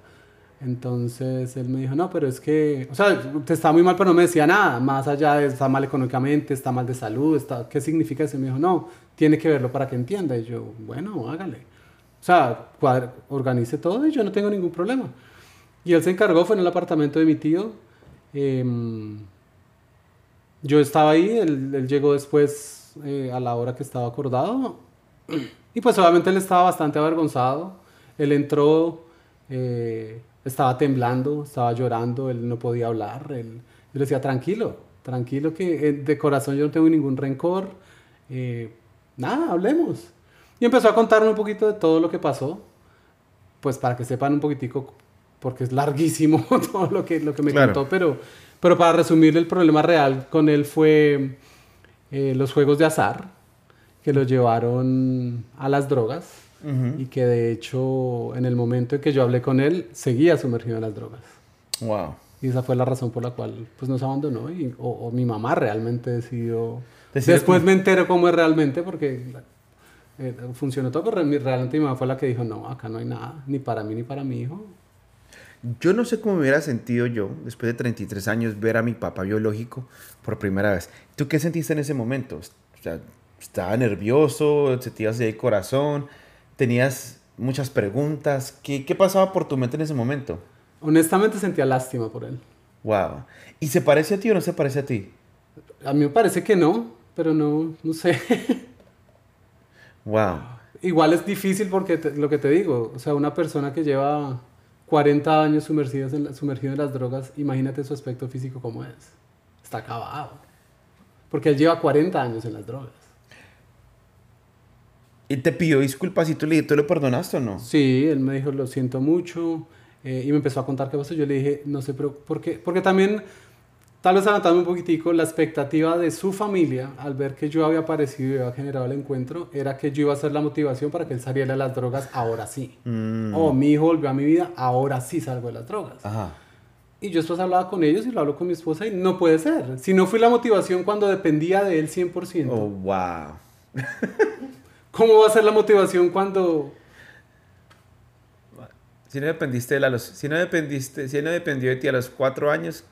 Entonces él me dijo, no, pero es que, o sea, te está muy mal, pero no me decía nada, más allá de está mal económicamente, está mal de salud, está, ¿qué significa eso? Y me dijo, no, tiene que verlo para que entienda. Y yo, bueno, hágale. O sea, organice todo y yo no tengo ningún problema. Y él se encargó, fue en el apartamento de mi tío. Em, yo estaba ahí, él, llegó después eh, a la hora que estaba acordado. Y pues obviamente él estaba bastante avergonzado. Él entró, eh, estaba temblando, estaba llorando, él no podía hablar. Él, yo le decía, tranquilo, tranquilo que eh, de corazón yo no tengo ningún rencor. nada, hablemos. Y empezó a contarme un poquito de todo lo que pasó, pues para que sepan un poquitico porque es larguísimo (laughs) todo lo que, lo que me contó, pero, pero para resumir, el problema real con él fue eh, los juegos de azar, que lo llevaron a las drogas y que de hecho en el momento en que yo hablé con él seguía sumergido en las drogas. Wow. Y esa fue la razón por la cual pues nos abandonó y, o, mi mamá realmente decidió... Después me entero cómo es realmente porque eh, funcionó todo, pero realmente mi mamá fue la que dijo, no, acá no hay nada, ni para mí ni para mi hijo. Yo no sé cómo me hubiera sentido yo, después de 33 años, ver a mi papá biológico por primera vez. ¿Tú qué sentiste en ese momento? O sea, ¿Estaba nervioso? ¿Se te iba el corazón? ¿Tenías muchas preguntas? ¿Qué, ¿Qué pasaba por tu mente en ese momento? Honestamente sentía lástima por él. Wow. ¿Y se parece a ti o no se parece a ti? A mí me parece que no, pero no, no sé. (laughs) wow. Igual es difícil porque lo que te digo, o sea, una persona que lleva 40 años sumergido en, sumergido en las drogas, imagínate su aspecto físico como es. Está acabado. Porque él lleva 40 años en las drogas. ¿Y te pidió disculpas y tú le, tú le perdonaste o no? Sí, él me dijo, lo siento mucho. Eh, y me empezó a contar qué pasó. Yo le dije, no sé, pero ¿por qué? Porque también, tal vez adelantando un poquitico, la expectativa de su familia, al ver que yo había aparecido y había generado el encuentro, era que yo iba a ser la motivación para que él saliera de las drogas ahora sí. Mm. O mi hijo volvió a mi vida, ahora sí salgo de las drogas. Ajá. Y yo después hablaba con ellos y lo hablo con mi esposa y no puede ser. Si no fui la motivación cuando dependía de él 100%. Oh, wow. (laughs) ¿Cómo va a ser la motivación cuando si no dependiste de los, si no dependiste, si no dependió de ti a los cuatro años.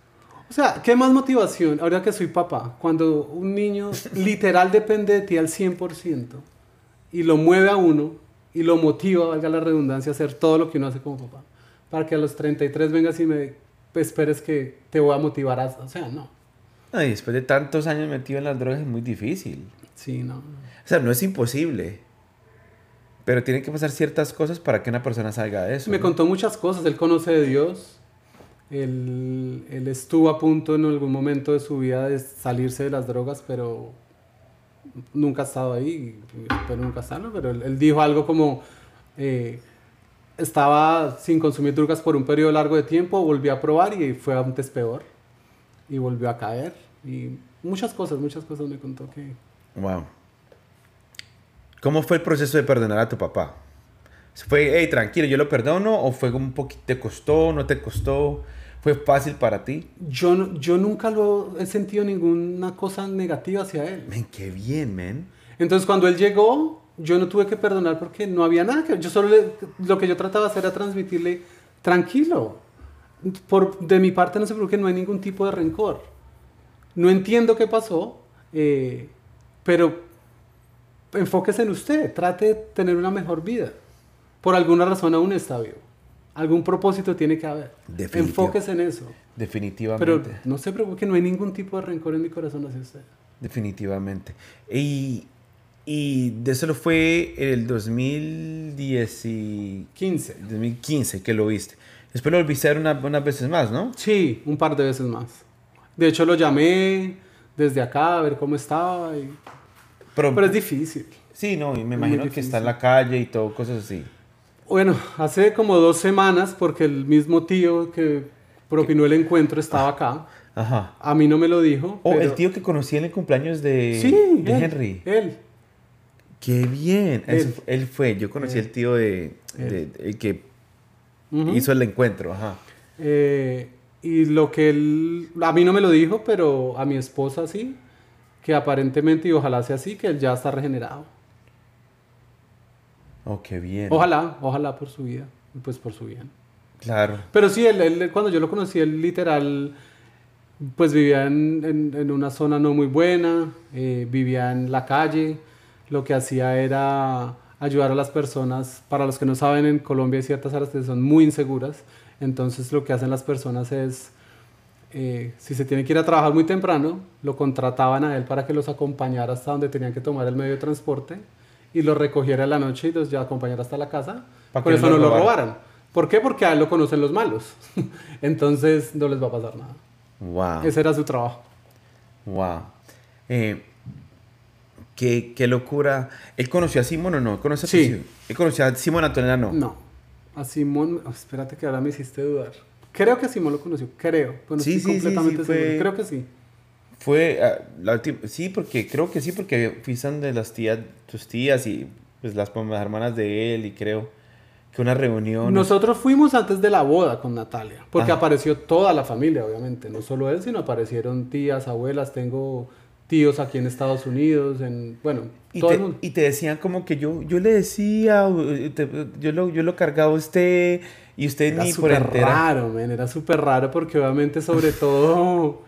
O sea, ¿qué más motivación ahora que soy papá? Cuando un niño (laughs) literal depende de ti al 100% y lo mueve a uno y lo motiva, valga la redundancia, a hacer todo lo que uno hace como papá. Para que a los 33 vengas y me esperes que te voy a motivar a... O sea, no. no y después de tantos años metido en las drogas es muy difícil. Sí, no. O sea, no es imposible. Pero tienen que pasar ciertas cosas para que una persona salga de eso. Me contó muchas cosas. Él conoce de Dios. Él, él, estuvo a punto en algún momento de su vida de salirse de las drogas, pero nunca ha estado ahí. Pero nunca estarlo. Pero él, dijo algo como... Eh, estaba sin consumir drogas por un periodo largo de tiempo, volvió a probar y fue antes peor. Y volvió a caer. Y muchas cosas, muchas cosas me contó que... Wow. ¿Cómo fue el proceso de perdonar a tu papá? ¿Fue, hey, tranquilo, yo lo perdono? ¿O fue un poquito, te costó, no te costó? ¿Fue fácil para ti? Yo, yo nunca lo he sentido ninguna cosa negativa hacia él. Men, qué bien, men. Entonces, cuando él llegó, yo no tuve que perdonar porque no había nada que... Yo solo lo que yo trataba de hacer era transmitirle, tranquilo. Por, de mi parte no se preocupe, no hay ningún tipo de rencor. No entiendo qué pasó, eh, pero enfóquese en usted, trate de tener una mejor vida. Por alguna razón aún está vivo. Algún propósito tiene que haber. Enfóquese en eso. Definitivamente. Pero no se preocupe, no hay ningún tipo de rencor en mi corazón hacia usted. Definitivamente. Y, y de eso lo fue el 2015. 2015 que lo viste. Después lo volviste a ver unas veces más, ¿no? Sí, un par de veces más. De hecho, lo llamé desde acá a ver cómo estaba. Y pero, es difícil. Sí, no, y me imagino que está en la calle y todo, cosas así. Bueno, hace como dos semanas, porque el mismo tío que propinó el encuentro estaba acá. Ajá. A mí no me lo dijo. Oh, el tío que conocí en el cumpleaños de, sí, de Henry. Él. Qué bien. Él, fue. Yo conocí al tío de, el que hizo el encuentro. Ajá. Eh, y lo que él, a mí no me lo dijo, pero a mi esposa sí que aparentemente, y ojalá sea así, que él ya está regenerado. Oh, qué bien. Ojalá, ojalá por su vida, pues por su bien. Claro. Pero sí, él, cuando yo lo conocí, él literal, pues vivía en, en, una zona no muy buena, eh, vivía en la calle, lo que hacía era ayudar a las personas, para los que no saben, en Colombia hay ciertas áreas que son muy inseguras, entonces lo que hacen las personas es eh, si se tiene que ir a trabajar muy temprano, lo contrataban a él para que los acompañara hasta donde tenían que tomar el medio de transporte y los recogiera en la noche y los ya acompañara hasta la casa. Por eso no lo robaran. ¿Por qué? Porque a él lo conocen los malos. (laughs) Entonces no les va a pasar nada. Wow. Ese era su trabajo. Wow. Eh, qué, qué, locura. ¿Él conoció a Simón o no? ¿Conoce sí. ¿Él conoció a Simón Antonella? No. No. A Simón, oh, espérate que ahora me hiciste dudar. Creo que Simón lo conoció, creo. Bueno, Sí, sí, sí, completamente sí, fue- seguro. Creo que sí. Fue ah, la última, sí, porque creo que sí, porque de las tías, tus tías y pues las, las hermanas de él y creo que una reunión. Nosotros fuimos antes de la boda con Natalia, porque Ajá. apareció toda la familia, obviamente, no solo él, sino aparecieron tías, abuelas, tengo tíos aquí en Estados Unidos, en, bueno, y, todo te, el mundo. y te decían como que yo, yo le decía, te- yo, lo, yo lo cargaba a usted y usted Era ni por súper entera. raro, men, era súper raro porque obviamente sobre todo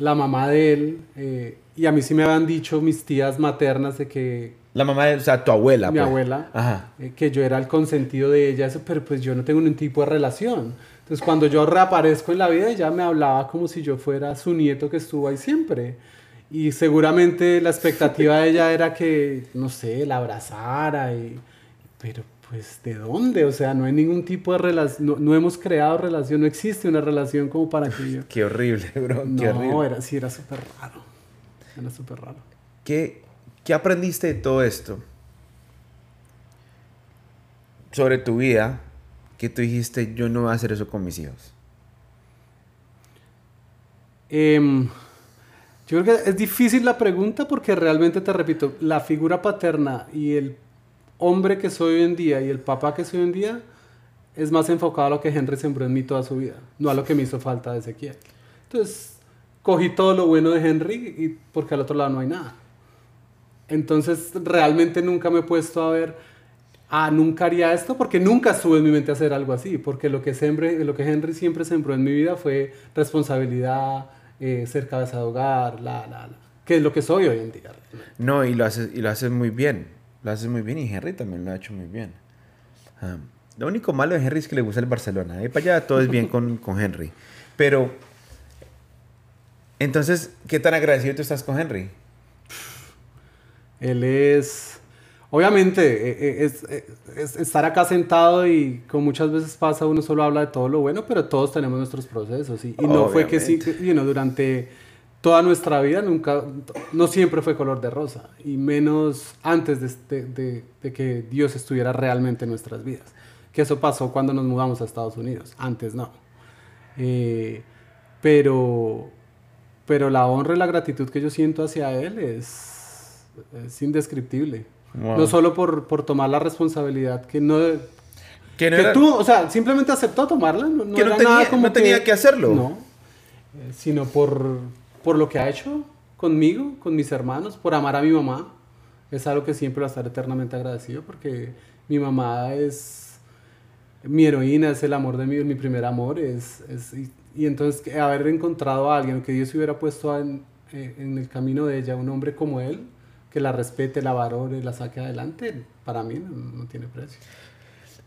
la mamá de él, eh, y a mí sí me habían dicho mis tías maternas de que La mamá, de, o sea, tu abuela. mi pues. abuela, Ajá. eh, que yo era el consentido de ella, eso, pero pues yo no tengo ningún tipo de relación. Entonces cuando yo reaparezco en la vida, ella me hablaba como si yo fuera su nieto que estuvo ahí siempre. Y seguramente la expectativa de ella era que, no sé, la abrazara. Y, pero pues, ¿de dónde? O sea, no hay ningún tipo de relación, no, no hemos creado relación, no existe una relación como para que yo... Qué horrible, (laughs) bro. Qué No, horrible. era, sí, era súper raro. Era súper raro. ¿Qué, ¿Qué aprendiste de todo esto? Sobre tu vida, que tú dijiste, yo no voy a hacer eso con mis hijos. Em, yo creo que es difícil la pregunta porque realmente te repito, la figura paterna y el hombre que soy hoy en día y el papá que soy hoy en día es más enfocado a lo que Henry sembró en mí toda su vida, no a lo que me hizo falta de Ezequiel. Entonces, cogí todo lo bueno de Henry y porque al otro lado no hay nada. Entonces, realmente nunca me he puesto a ver, ah, nunca haría esto, porque nunca estuvo en mi mente hacer algo así, porque lo que, sembré, lo que Henry siempre sembró en mi vida fue responsabilidad, eh, ser cabeza de hogar, la, la, la, que es lo que soy hoy en día. No, y lo haces, y lo haces muy bien. Lo haces muy bien y Henry también lo ha hecho muy bien. Ah, lo único malo de Henry es que le gusta el Barcelona. Ahí para allá todo es bien con, con Henry. Pero, entonces, ¿qué tan agradecido tú estás con Henry? Él es, obviamente, eh, eh, es, eh, es estar acá sentado y como muchas veces pasa, uno solo habla de todo lo bueno, pero todos tenemos nuestros procesos. Y, y no fue que sí, you know, durante toda nuestra vida nunca, no siempre fue color de rosa, y menos antes de, este- de- de que Dios estuviera realmente en nuestras vidas. Que eso pasó cuando nos mudamos a Estados Unidos, antes no. Eh, pero, pero la honra y la gratitud que yo siento hacia Él es, es indescriptible. Wow. No solo por, por tomar la responsabilidad que no... Que no que era- tú, o sea, simplemente aceptó tomarla. No, no Que no era tenía- nada como no tenía que hacerlo. No. Eh, sino por, por lo que ha hecho conmigo, con mis hermanos, por amar a mi mamá. Es algo que siempre voy a estar eternamente agradecido porque mi mamá es mi heroína, es el amor de mi, mi primer amor. Es, es- y, entonces haber encontrado a alguien, que Dios hubiera puesto en, eh, en el camino de ella, un hombre como él, que la respete, la valore, la saque adelante, para mí no tiene precio.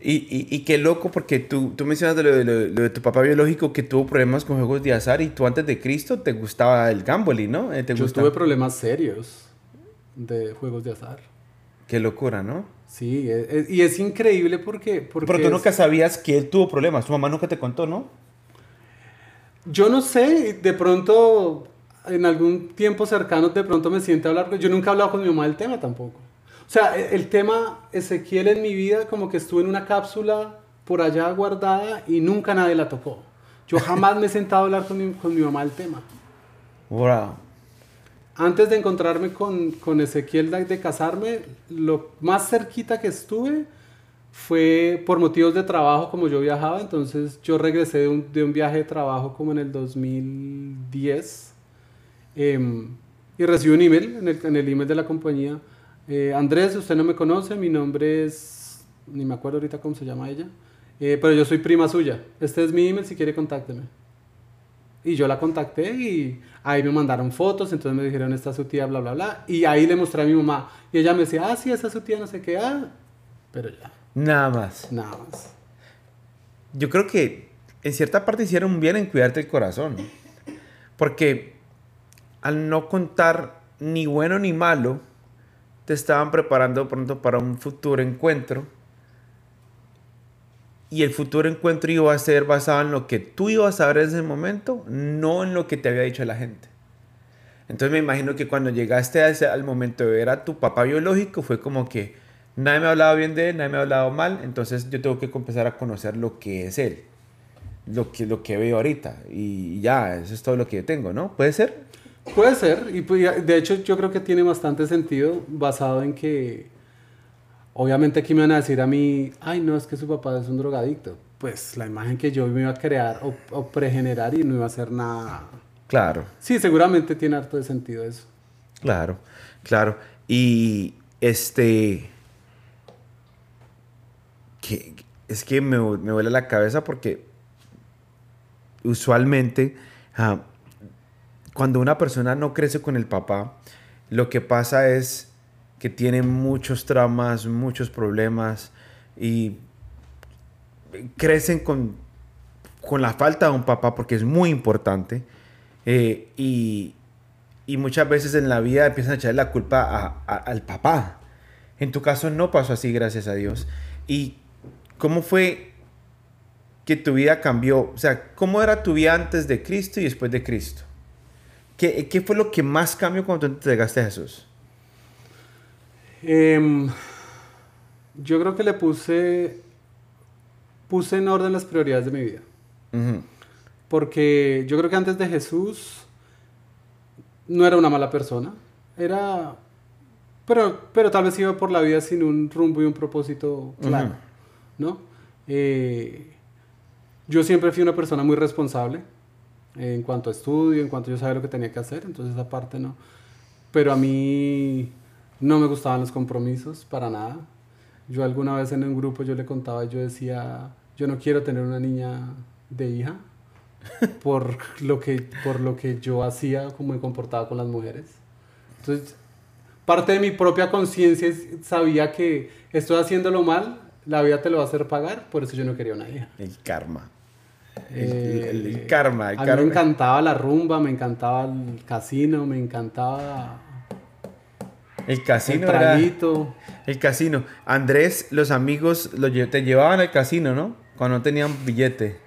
Y, y, y qué loco, porque tú, tú mencionas de lo, de lo- lo de tu papá biológico que tuvo problemas con juegos de azar y tú antes de Cristo te gustaba el gambling, ¿no? Eh, ¿Te Yo gusta? tuve problemas serios de juegos de azar. Qué locura, ¿no? Sí, e- e- y es increíble porque... porque Pero tú es- nunca sabías que él tuvo problemas. Tu mamá nunca te contó, ¿no? Yo no sé, de pronto, en algún tiempo cercano, de pronto me siento a hablar, yo nunca he hablado con mi mamá del tema tampoco. O sea, e- el tema Ezequiel en mi vida como que estuvo en una cápsula por allá guardada y nunca nadie la tocó. Yo jamás me he sentado a hablar con mi, con mi mamá del tema. Wow. Antes de encontrarme con, con Ezequiel de, de casarme, lo más cerquita que estuve fue por motivos de trabajo, como yo viajaba. Entonces yo regresé de un, de un viaje de trabajo como en el 2010 em, y recibí un email en el, en el email de la compañía. Eh, Andrés, usted no me conoce, mi nombre es, ni me acuerdo ahorita cómo se llama ella, eh, pero yo soy prima suya. Este es mi email, si quiere contácteme. Y yo la contacté y ahí me mandaron fotos, entonces me dijeron, esta es su tía, bla, bla, bla. Y ahí le mostré a mi mamá. Y ella me decía, ah, sí, esa es su tía, no sé qué, ah. Pero ya, Nada más. nada más. Yo creo que en cierta parte hicieron bien en cuidarte el corazón. Porque al no contar ni bueno ni malo, te estaban preparando pronto para un futuro encuentro. Y el futuro encuentro iba a ser basado en lo que tú ibas a ver en ese momento, no en lo que te había dicho la gente. Entonces me imagino que cuando llegaste a ese- al momento de ver a tu papá biológico fue como que Nadie me ha hablado bien de él, nadie me ha hablado mal, entonces yo tengo que empezar a conocer lo que es él, lo que, lo que veo ahorita. Y ya, eso es todo lo que yo tengo, ¿no? ¿Puede ser? Puede ser, y pues, de hecho yo creo que tiene bastante sentido basado en que obviamente aquí me van a decir a mí, ay no, es que su papá es un drogadicto. Pues la imagen que yo me iba a crear o, o pregenerar y no iba a hacer nada. Claro. Sí, seguramente tiene harto de sentido eso. Claro, claro. Y este... Que, es que me, me duele la cabeza porque usualmente ah, cuando una persona no crece con el papá, lo que pasa es que tiene muchos traumas, muchos problemas y crecen con, con la falta de un papá porque es muy importante eh, y, y, muchas veces en la vida empiezan a echarle la culpa a, al papá. En tu caso no pasó así, gracias a Dios. ¿Y cómo fue que tu vida cambió? O sea, ¿cómo era tu vida antes de Cristo y después de Cristo? ¿Qué, qué fue lo que más cambió cuando te entregaste a Jesús? Eh, yo creo que le puse, puse en orden las prioridades de mi vida. Uh -huh. Porque yo creo que antes de Jesús no era una mala persona. Era. Pero, pero tal vez iba por la vida sin un rumbo y un propósito claro. Uh -huh. ¿No? Eh, yo siempre fui una persona muy responsable en cuanto a estudio, en cuanto yo sabía lo que tenía que hacer. Entonces, esa parte no. Pero a mí no me gustaban los compromisos para nada. Yo alguna vez en un grupo yo le contaba, yo decía, yo no quiero tener una niña de hija (laughs) por lo que, por lo que yo hacía, como me comportaba con las mujeres. Entonces, parte de mi propia conciencia sabía que estoy haciéndolo mal, la vida te lo va a hacer pagar, por eso yo no quería una hija. El karma. El, eh, el, el karma. El a karma. mí me encantaba la rumba, me encantaba el casino, me encantaba el casino el traguito. era. El casino. Andrés, los amigos lo, te llevaban al casino, ¿no? Cuando no tenían billete.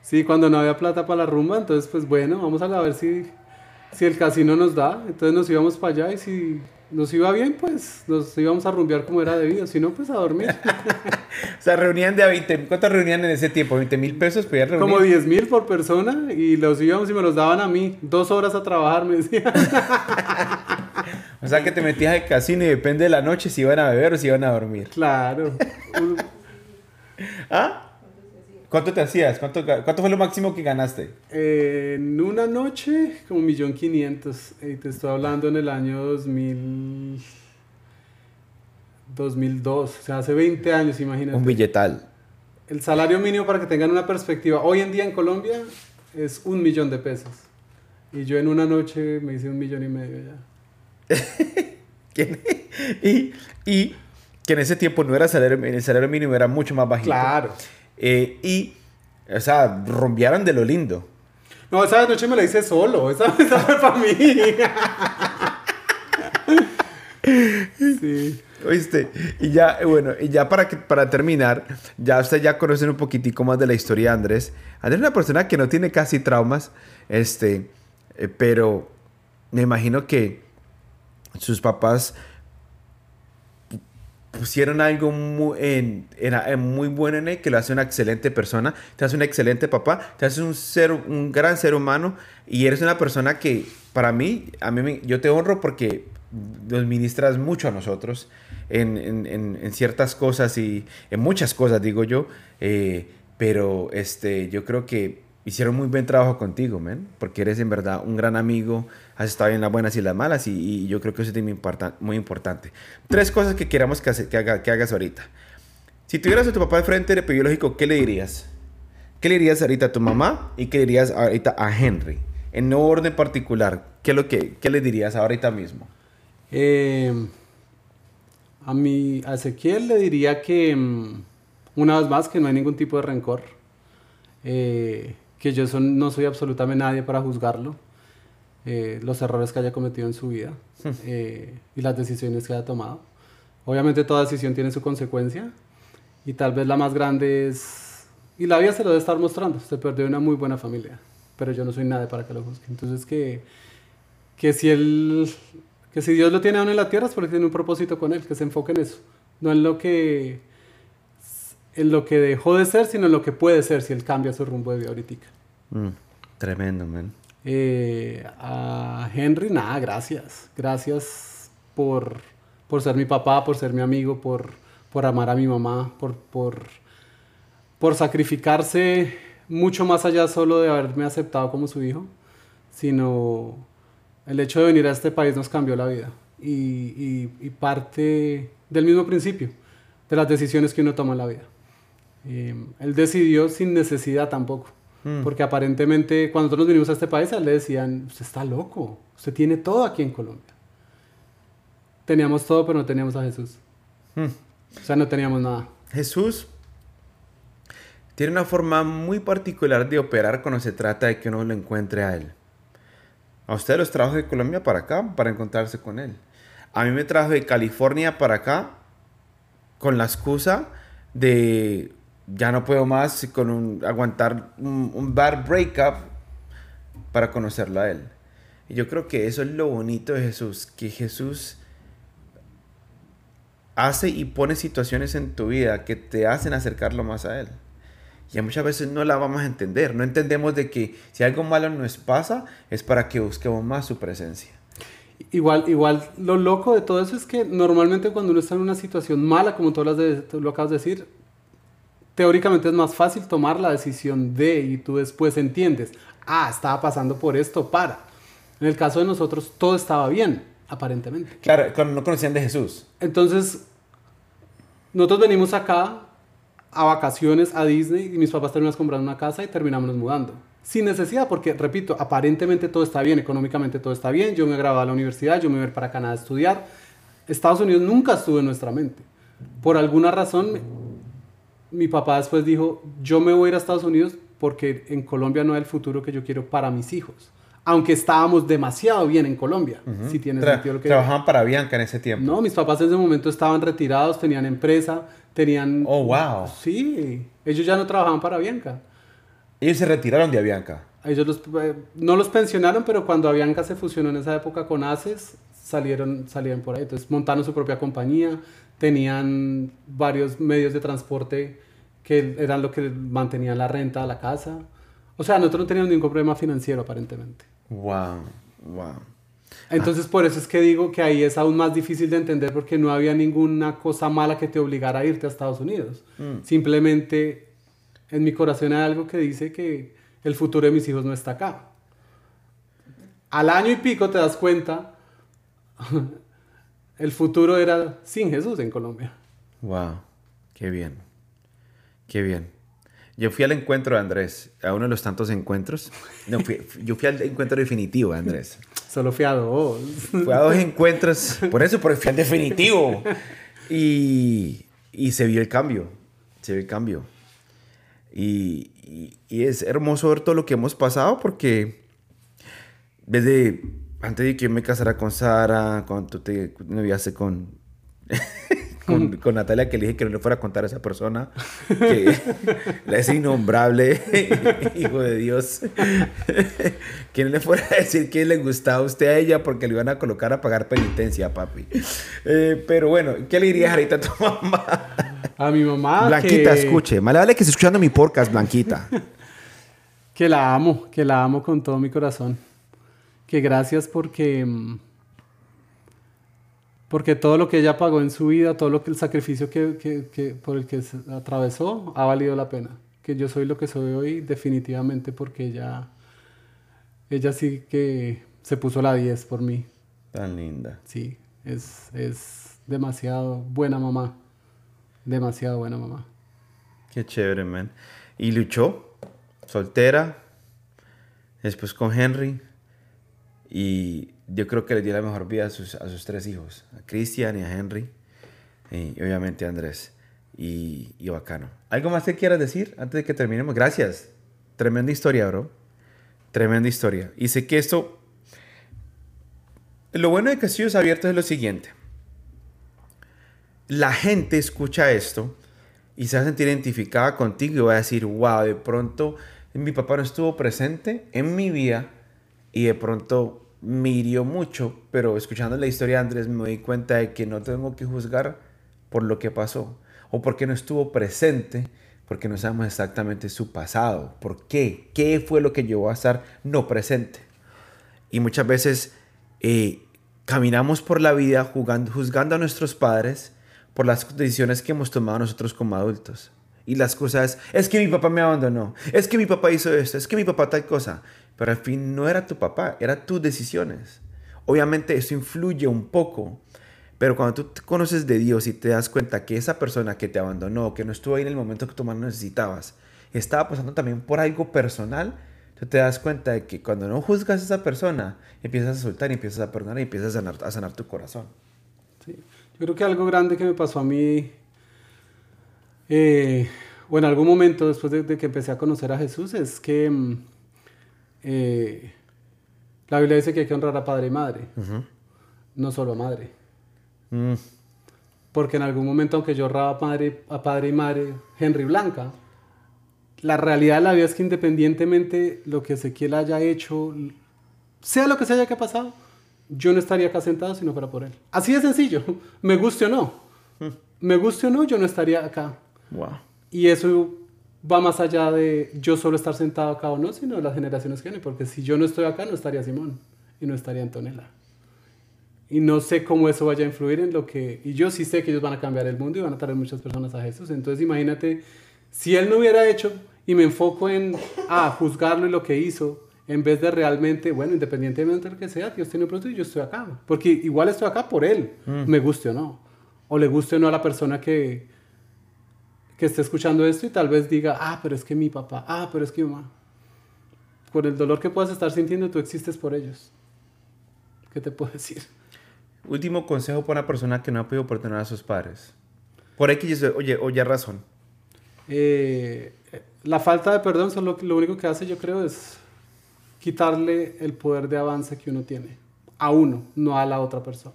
Sí, cuando no había plata para la rumba, entonces pues bueno, vamos a ver si, si el casino nos da. Entonces nos íbamos para allá y si nos iba bien, pues nos íbamos a rumbear como era debido. Si no, pues a dormir. (laughs) o sea, reunían de a 20. ¿Cuánto reunían en ese tiempo? ¿20 mil pesos? Podían reunir? Como 10 mil por persona y los íbamos y me los daban a mí. Dos horas a trabajar, me decían. (laughs) O sea que te metías al casino y depende de la noche si iban a beber o si iban a dormir. Claro. (laughs) ¿Ah? ¿Cuánto te hacías? ¿Cuánto, ¿Cuánto, fue lo máximo que ganaste? Eh, en una noche, como un millón quinientos. Y te estoy hablando en el año 2000, 2002. O sea, hace 20 años, imagínate. Un billetal. El salario mínimo, para que tengan una perspectiva, hoy en día en Colombia es un millón de pesos. Y yo en una noche me hice un millón y medio ya. (laughs) y, y, que en ese tiempo no era salario, el salario mínimo era mucho más bajito. Claro. Eh, y, o sea, rompearon de lo lindo. No, esa noche me la hice solo. Esa, (laughs) esa fue para mí. sí. ¿Oíste? Y ya, bueno, y ya para, que, para terminar, ya ustedes ya conocen un poquitico más de la historia de Andrés. Andrés es una persona que no tiene casi traumas, este, eh, pero me imagino que sus papás pusieron algo muy, en, en muy bueno en él que lo hace una excelente persona, te hace un excelente papá, te hace un, ser, un gran ser humano y eres una persona que para mí, a mí me, yo te honro porque nos ministras mucho a nosotros en, en, en, ciertas cosas y en muchas cosas, digo yo, eh, pero este, yo creo que hicieron muy buen trabajo contigo, man, porque eres en verdad un gran amigo, has estado en las buenas y las malas y, yo creo que eso es muy, importan, muy importante. Tres cosas que queramos que, hagas ahorita. Si tuvieras a tu papá de frente biológico, ¿qué le dirías? ¿Qué le dirías ahorita a tu mamá y qué le dirías ahorita a Henry? En no orden particular, ¿qué, lo que, qué le dirías ahorita mismo? Eh, a mi Ezequiel le diría que, una vez más, que no hay ningún tipo de rencor. Eh, que yo no soy absolutamente nadie para juzgarlo, eh, los errores que haya cometido en su vida eh, y las decisiones que haya tomado. Obviamente toda decisión tiene su consecuencia y tal vez la más grande es, y la vida se lo debe estar mostrando, se perdió una muy buena familia, pero yo no soy nadie para que lo juzgue. Entonces que, que si él, que si Dios lo tiene aún en la tierra es porque tiene un propósito con él, que se enfoque en eso. No en lo que, en lo que dejó de ser, sino en lo que puede ser si él cambia su rumbo de vida ahorita. Mm, tremendo, man. Eh, a Henry, nada, gracias. Gracias por, por ser mi papá, por ser mi amigo, por, por amar a mi mamá, por, por, por sacrificarse mucho más allá solo de haberme aceptado como su hijo, sino el hecho de venir a este país nos cambió la vida y, parte del mismo principio, de las decisiones que uno toma en la vida. Eh, él decidió sin necesidad tampoco, mm. porque aparentemente cuando nosotros vinimos a este país, a él le decían, usted está loco, usted tiene todo aquí en Colombia. Teníamos todo, pero no teníamos a Jesús. Mm. O sea, no teníamos nada. Jesús tiene una forma muy particular de operar cuando se trata de que uno lo encuentre a él. A usted los trajo de Colombia para acá para encontrarse con él. A mí me trajo de California para acá con la excusa de ya no puedo más con un, aguantar un, un bad breakup para conocerlo a él. Y yo creo que eso es lo bonito de Jesús, que Jesús hace y pone situaciones en tu vida que te hacen acercarlo más a Él. Y muchas veces no la vamos a entender. No entendemos de que si algo malo nos pasa es para que busquemos más su presencia. Igual, igual lo loco de todo eso es que normalmente cuando uno está en una situación mala, como tú, lo acabas de decir, teóricamente es más fácil tomar la decisión de y tú después entiendes, ah, estaba pasando por esto, para. En el caso de nosotros todo estaba bien, aparentemente. Claro, no conocían de Jesús. Entonces, nosotros venimos acá a vacaciones a Disney y mis papás terminan comprando una casa y terminamos mudando. Sin necesidad, porque, repito, aparentemente todo está bien, económicamente todo está bien, yo me he graduado a la universidad, yo me voy a ir para Canadá a estudiar. Estados Unidos nunca estuvo en nuestra mente. Por alguna razón, mi papá después dijo, yo me voy a ir a Estados Unidos porque en Colombia no hay el futuro que yo quiero para mis hijos. Aunque estábamos demasiado bien en Colombia, si tiene sentido lo que... Trabajaban para Bianca en ese tiempo. No, mis papás en ese momento estaban retirados, tenían empresa, tenían... Oh, wow. Sí, ellos ya no trabajaban para Avianca. Ellos se retiraron de Avianca. Ellos eh, no los pensionaron, pero cuando Avianca se fusionó en esa época con ACES, salieron, salieron por ahí. Entonces montaron su propia compañía, tenían varios medios de transporte que eran lo que mantenían la renta a la casa. O sea, nosotros no teníamos ningún problema financiero aparentemente. Wow, wow. Entonces, por eso es que digo que ahí es aún más difícil de entender porque no había ninguna cosa mala que te obligara a irte a Estados Unidos. Mm. Simplemente en mi corazón hay algo que dice que el futuro de mis hijos no está acá. Al año y pico te das cuenta, (laughs) el futuro era sin Jesús en Colombia. Wow, qué bien, qué bien. Yo fui al encuentro de Andrés, a uno de los tantos encuentros. No, (laughs) yo fui al encuentro definitivo de Andrés. Solo fui a dos. Fui a dos (laughs) encuentros, por eso, porque fui al definitivo. Y, y se vio el cambio, se vio el cambio. Y, y, es hermoso ver todo lo que hemos pasado porque desde antes de que yo me casara con Sara, cuando tú te noviaste con (laughs) con, con, Natalia que le dije que no le fuera a contar a esa persona que (laughs) ese innombrable (laughs) hijo de Dios que no le fuera a decir que le gustaba a usted a ella porque le iban a colocar a pagar penitencia papi. Eh, pero bueno ¿qué le dirías ahorita a tu mamá? a mi mamá Blanquita escuche. Más vale que esté escuchando mi podcast Blanquita. Que la amo que la amo con todo mi corazón que gracias porque mm, porque todo lo que ella pagó en su vida, todo lo que el sacrificio que, que, por el que se atravesó, ha valido la pena. Que yo soy lo que soy hoy definitivamente porque ella, ella sí que se puso la 10 por mí. Tan linda. Sí, es, es demasiado buena mamá. Demasiado buena mamá. Qué chévere, man. ¿Y luchó? Soltera. Después con Henry. Y yo creo que le dio la mejor vida a sus, a sus tres hijos, a Cristian y a Henry, y obviamente a Andrés y, y bacano. ¿Algo más que quieras decir antes de que terminemos? Gracias. Tremenda historia, bro. Tremenda historia. Y sé que esto... Lo bueno de Castillos Abiertos es lo siguiente. La gente escucha esto y se va a sentir identificada contigo y va a decir, wow, de pronto mi papá no estuvo presente en mi vida y de pronto me hirió mucho, pero escuchando la historia de Andrés me doy cuenta de que no tengo que juzgar por lo que pasó o porque no estuvo presente porque no sabemos exactamente su pasado. ¿Por qué? ¿Qué fue lo que llevó a estar no presente? Y muchas veces eh, caminamos por la vida juzgando a nuestros padres por las decisiones que hemos tomado nosotros como adultos. Y las cosas, es que mi papá me abandonó, es que mi papá hizo esto, es que mi papá tal cosa. Pero al fin no era tu papá, eran tus decisiones. Obviamente eso influye un poco, pero cuando tú conoces de Dios y te das cuenta que esa persona que te abandonó, que no estuvo ahí en el momento que tú más necesitabas, estaba pasando también por algo personal, tú te das cuenta de que cuando no juzgas a esa persona, empiezas a soltar y empiezas a perdonar y empiezas a sanar, a sanar tu corazón. Sí. Yo creo que algo grande que me pasó a mí, eh, o en algún momento después de, que empecé a conocer a Jesús, es que mm, eh, la Biblia dice que hay que honrar a padre y madre, no solo a madre. Mm. Porque en algún momento, aunque yo honraba a padre, a padre y madre, Henry Blanca, la realidad de la vida es que independientemente lo que Ezequiel haya hecho, sea lo que sea que pasado, yo no estaría acá sentado si no fuera por él. Así de sencillo, (laughs) me guste o no. Mm. Me guste o no, yo no estaría acá. Y eso va más allá de yo solo estar sentado acá o no, sino las generaciones que vienen. Porque si yo no estoy acá, no estaría Simón y no estaría Antonella y no sé cómo eso vaya a influir en lo que... Y yo sí sé que ellos van a cambiar el mundo y van a traer muchas personas a Jesús. Entonces imagínate, si él no hubiera hecho y me enfoco en, ah, juzgarlo y lo que hizo, en vez de realmente, bueno, independientemente de lo que sea, Dios tiene un propósito y yo estoy acá. Porque igual estoy acá por él, mm. me guste o no. O le guste o no a la persona que, que esté escuchando esto y tal vez diga, ah, pero es que mi papá, ah, pero es que mi mamá. Por el dolor que puedas estar sintiendo, tú existes por ellos. ¿Qué te puedo decir? Último consejo para una persona que no ha podido perdonar a sus padres. Por X, oye, oye, razón. Eh, la falta de perdón solo lo único que hace, yo creo, es quitarle el poder de avance que uno tiene. A uno, no a la otra persona.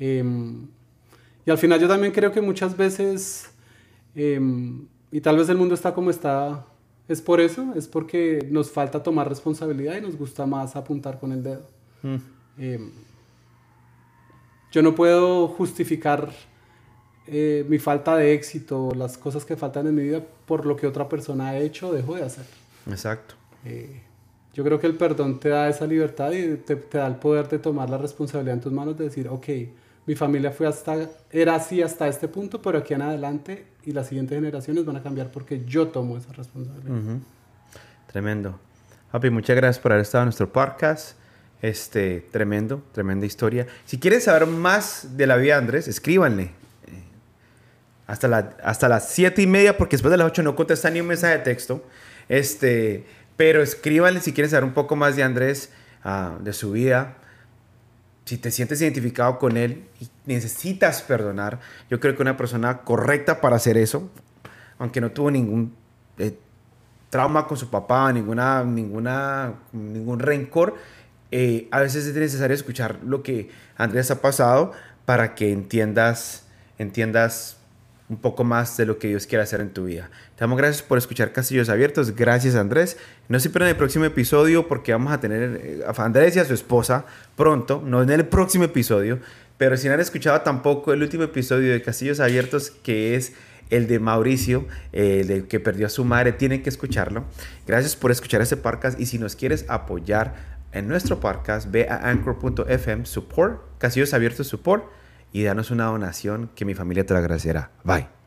Em, y al final yo también creo que muchas veces, em, y tal vez el mundo está como está, es por eso, es porque nos falta tomar responsabilidad y nos gusta más apuntar con el dedo. Mm. Em, yo no puedo justificar eh, mi falta de éxito, las cosas que faltan en mi vida por lo que otra persona ha hecho o dejó de hacer. Exacto. Eh, yo creo que el perdón te da esa libertad y te, da el poder de tomar la responsabilidad en tus manos de decir, ok, mi familia fue hasta, era así hasta este punto, pero aquí en adelante y las siguientes generaciones van a cambiar porque yo tomo esa responsabilidad. Tremendo. Papi, muchas gracias por haber estado en nuestro podcast. Este, tremendo, tremenda historia. Si quieren saber más de la vida de Andrés, escríbanle. Eh, hasta, la, hasta las siete y media, porque después de las 8 no contesta ni un mensaje de texto. Este, pero escríbanle si quieren saber un poco más de Andrés, ah, de su vida. Si te sientes identificado con él y necesitas perdonar, yo creo que una persona correcta para hacer eso, aunque no tuvo ningún eh, trauma con su papá, ninguna, ninguna, ningún rencor, eh, a veces es necesario escuchar lo que Andrés ha pasado para que entiendas, entiendas un poco más de lo que Dios quiere hacer en tu vida. Te damos gracias por escuchar Castillos Abiertos. Gracias, Andrés. No se pierdan el próximo episodio porque vamos a tener eh, a Andrés y a su esposa pronto, no en el próximo episodio, pero si no han escuchado tampoco el último episodio de Castillos Abiertos, que es el de Mauricio, el de que perdió a su madre, tienen que escucharlo. Gracias por escuchar este podcast y si nos quieres apoyar en nuestro podcast, ve a anchor.fm support, casillos abiertos support y danos una donación que mi familia te lo agradecerá. Bye.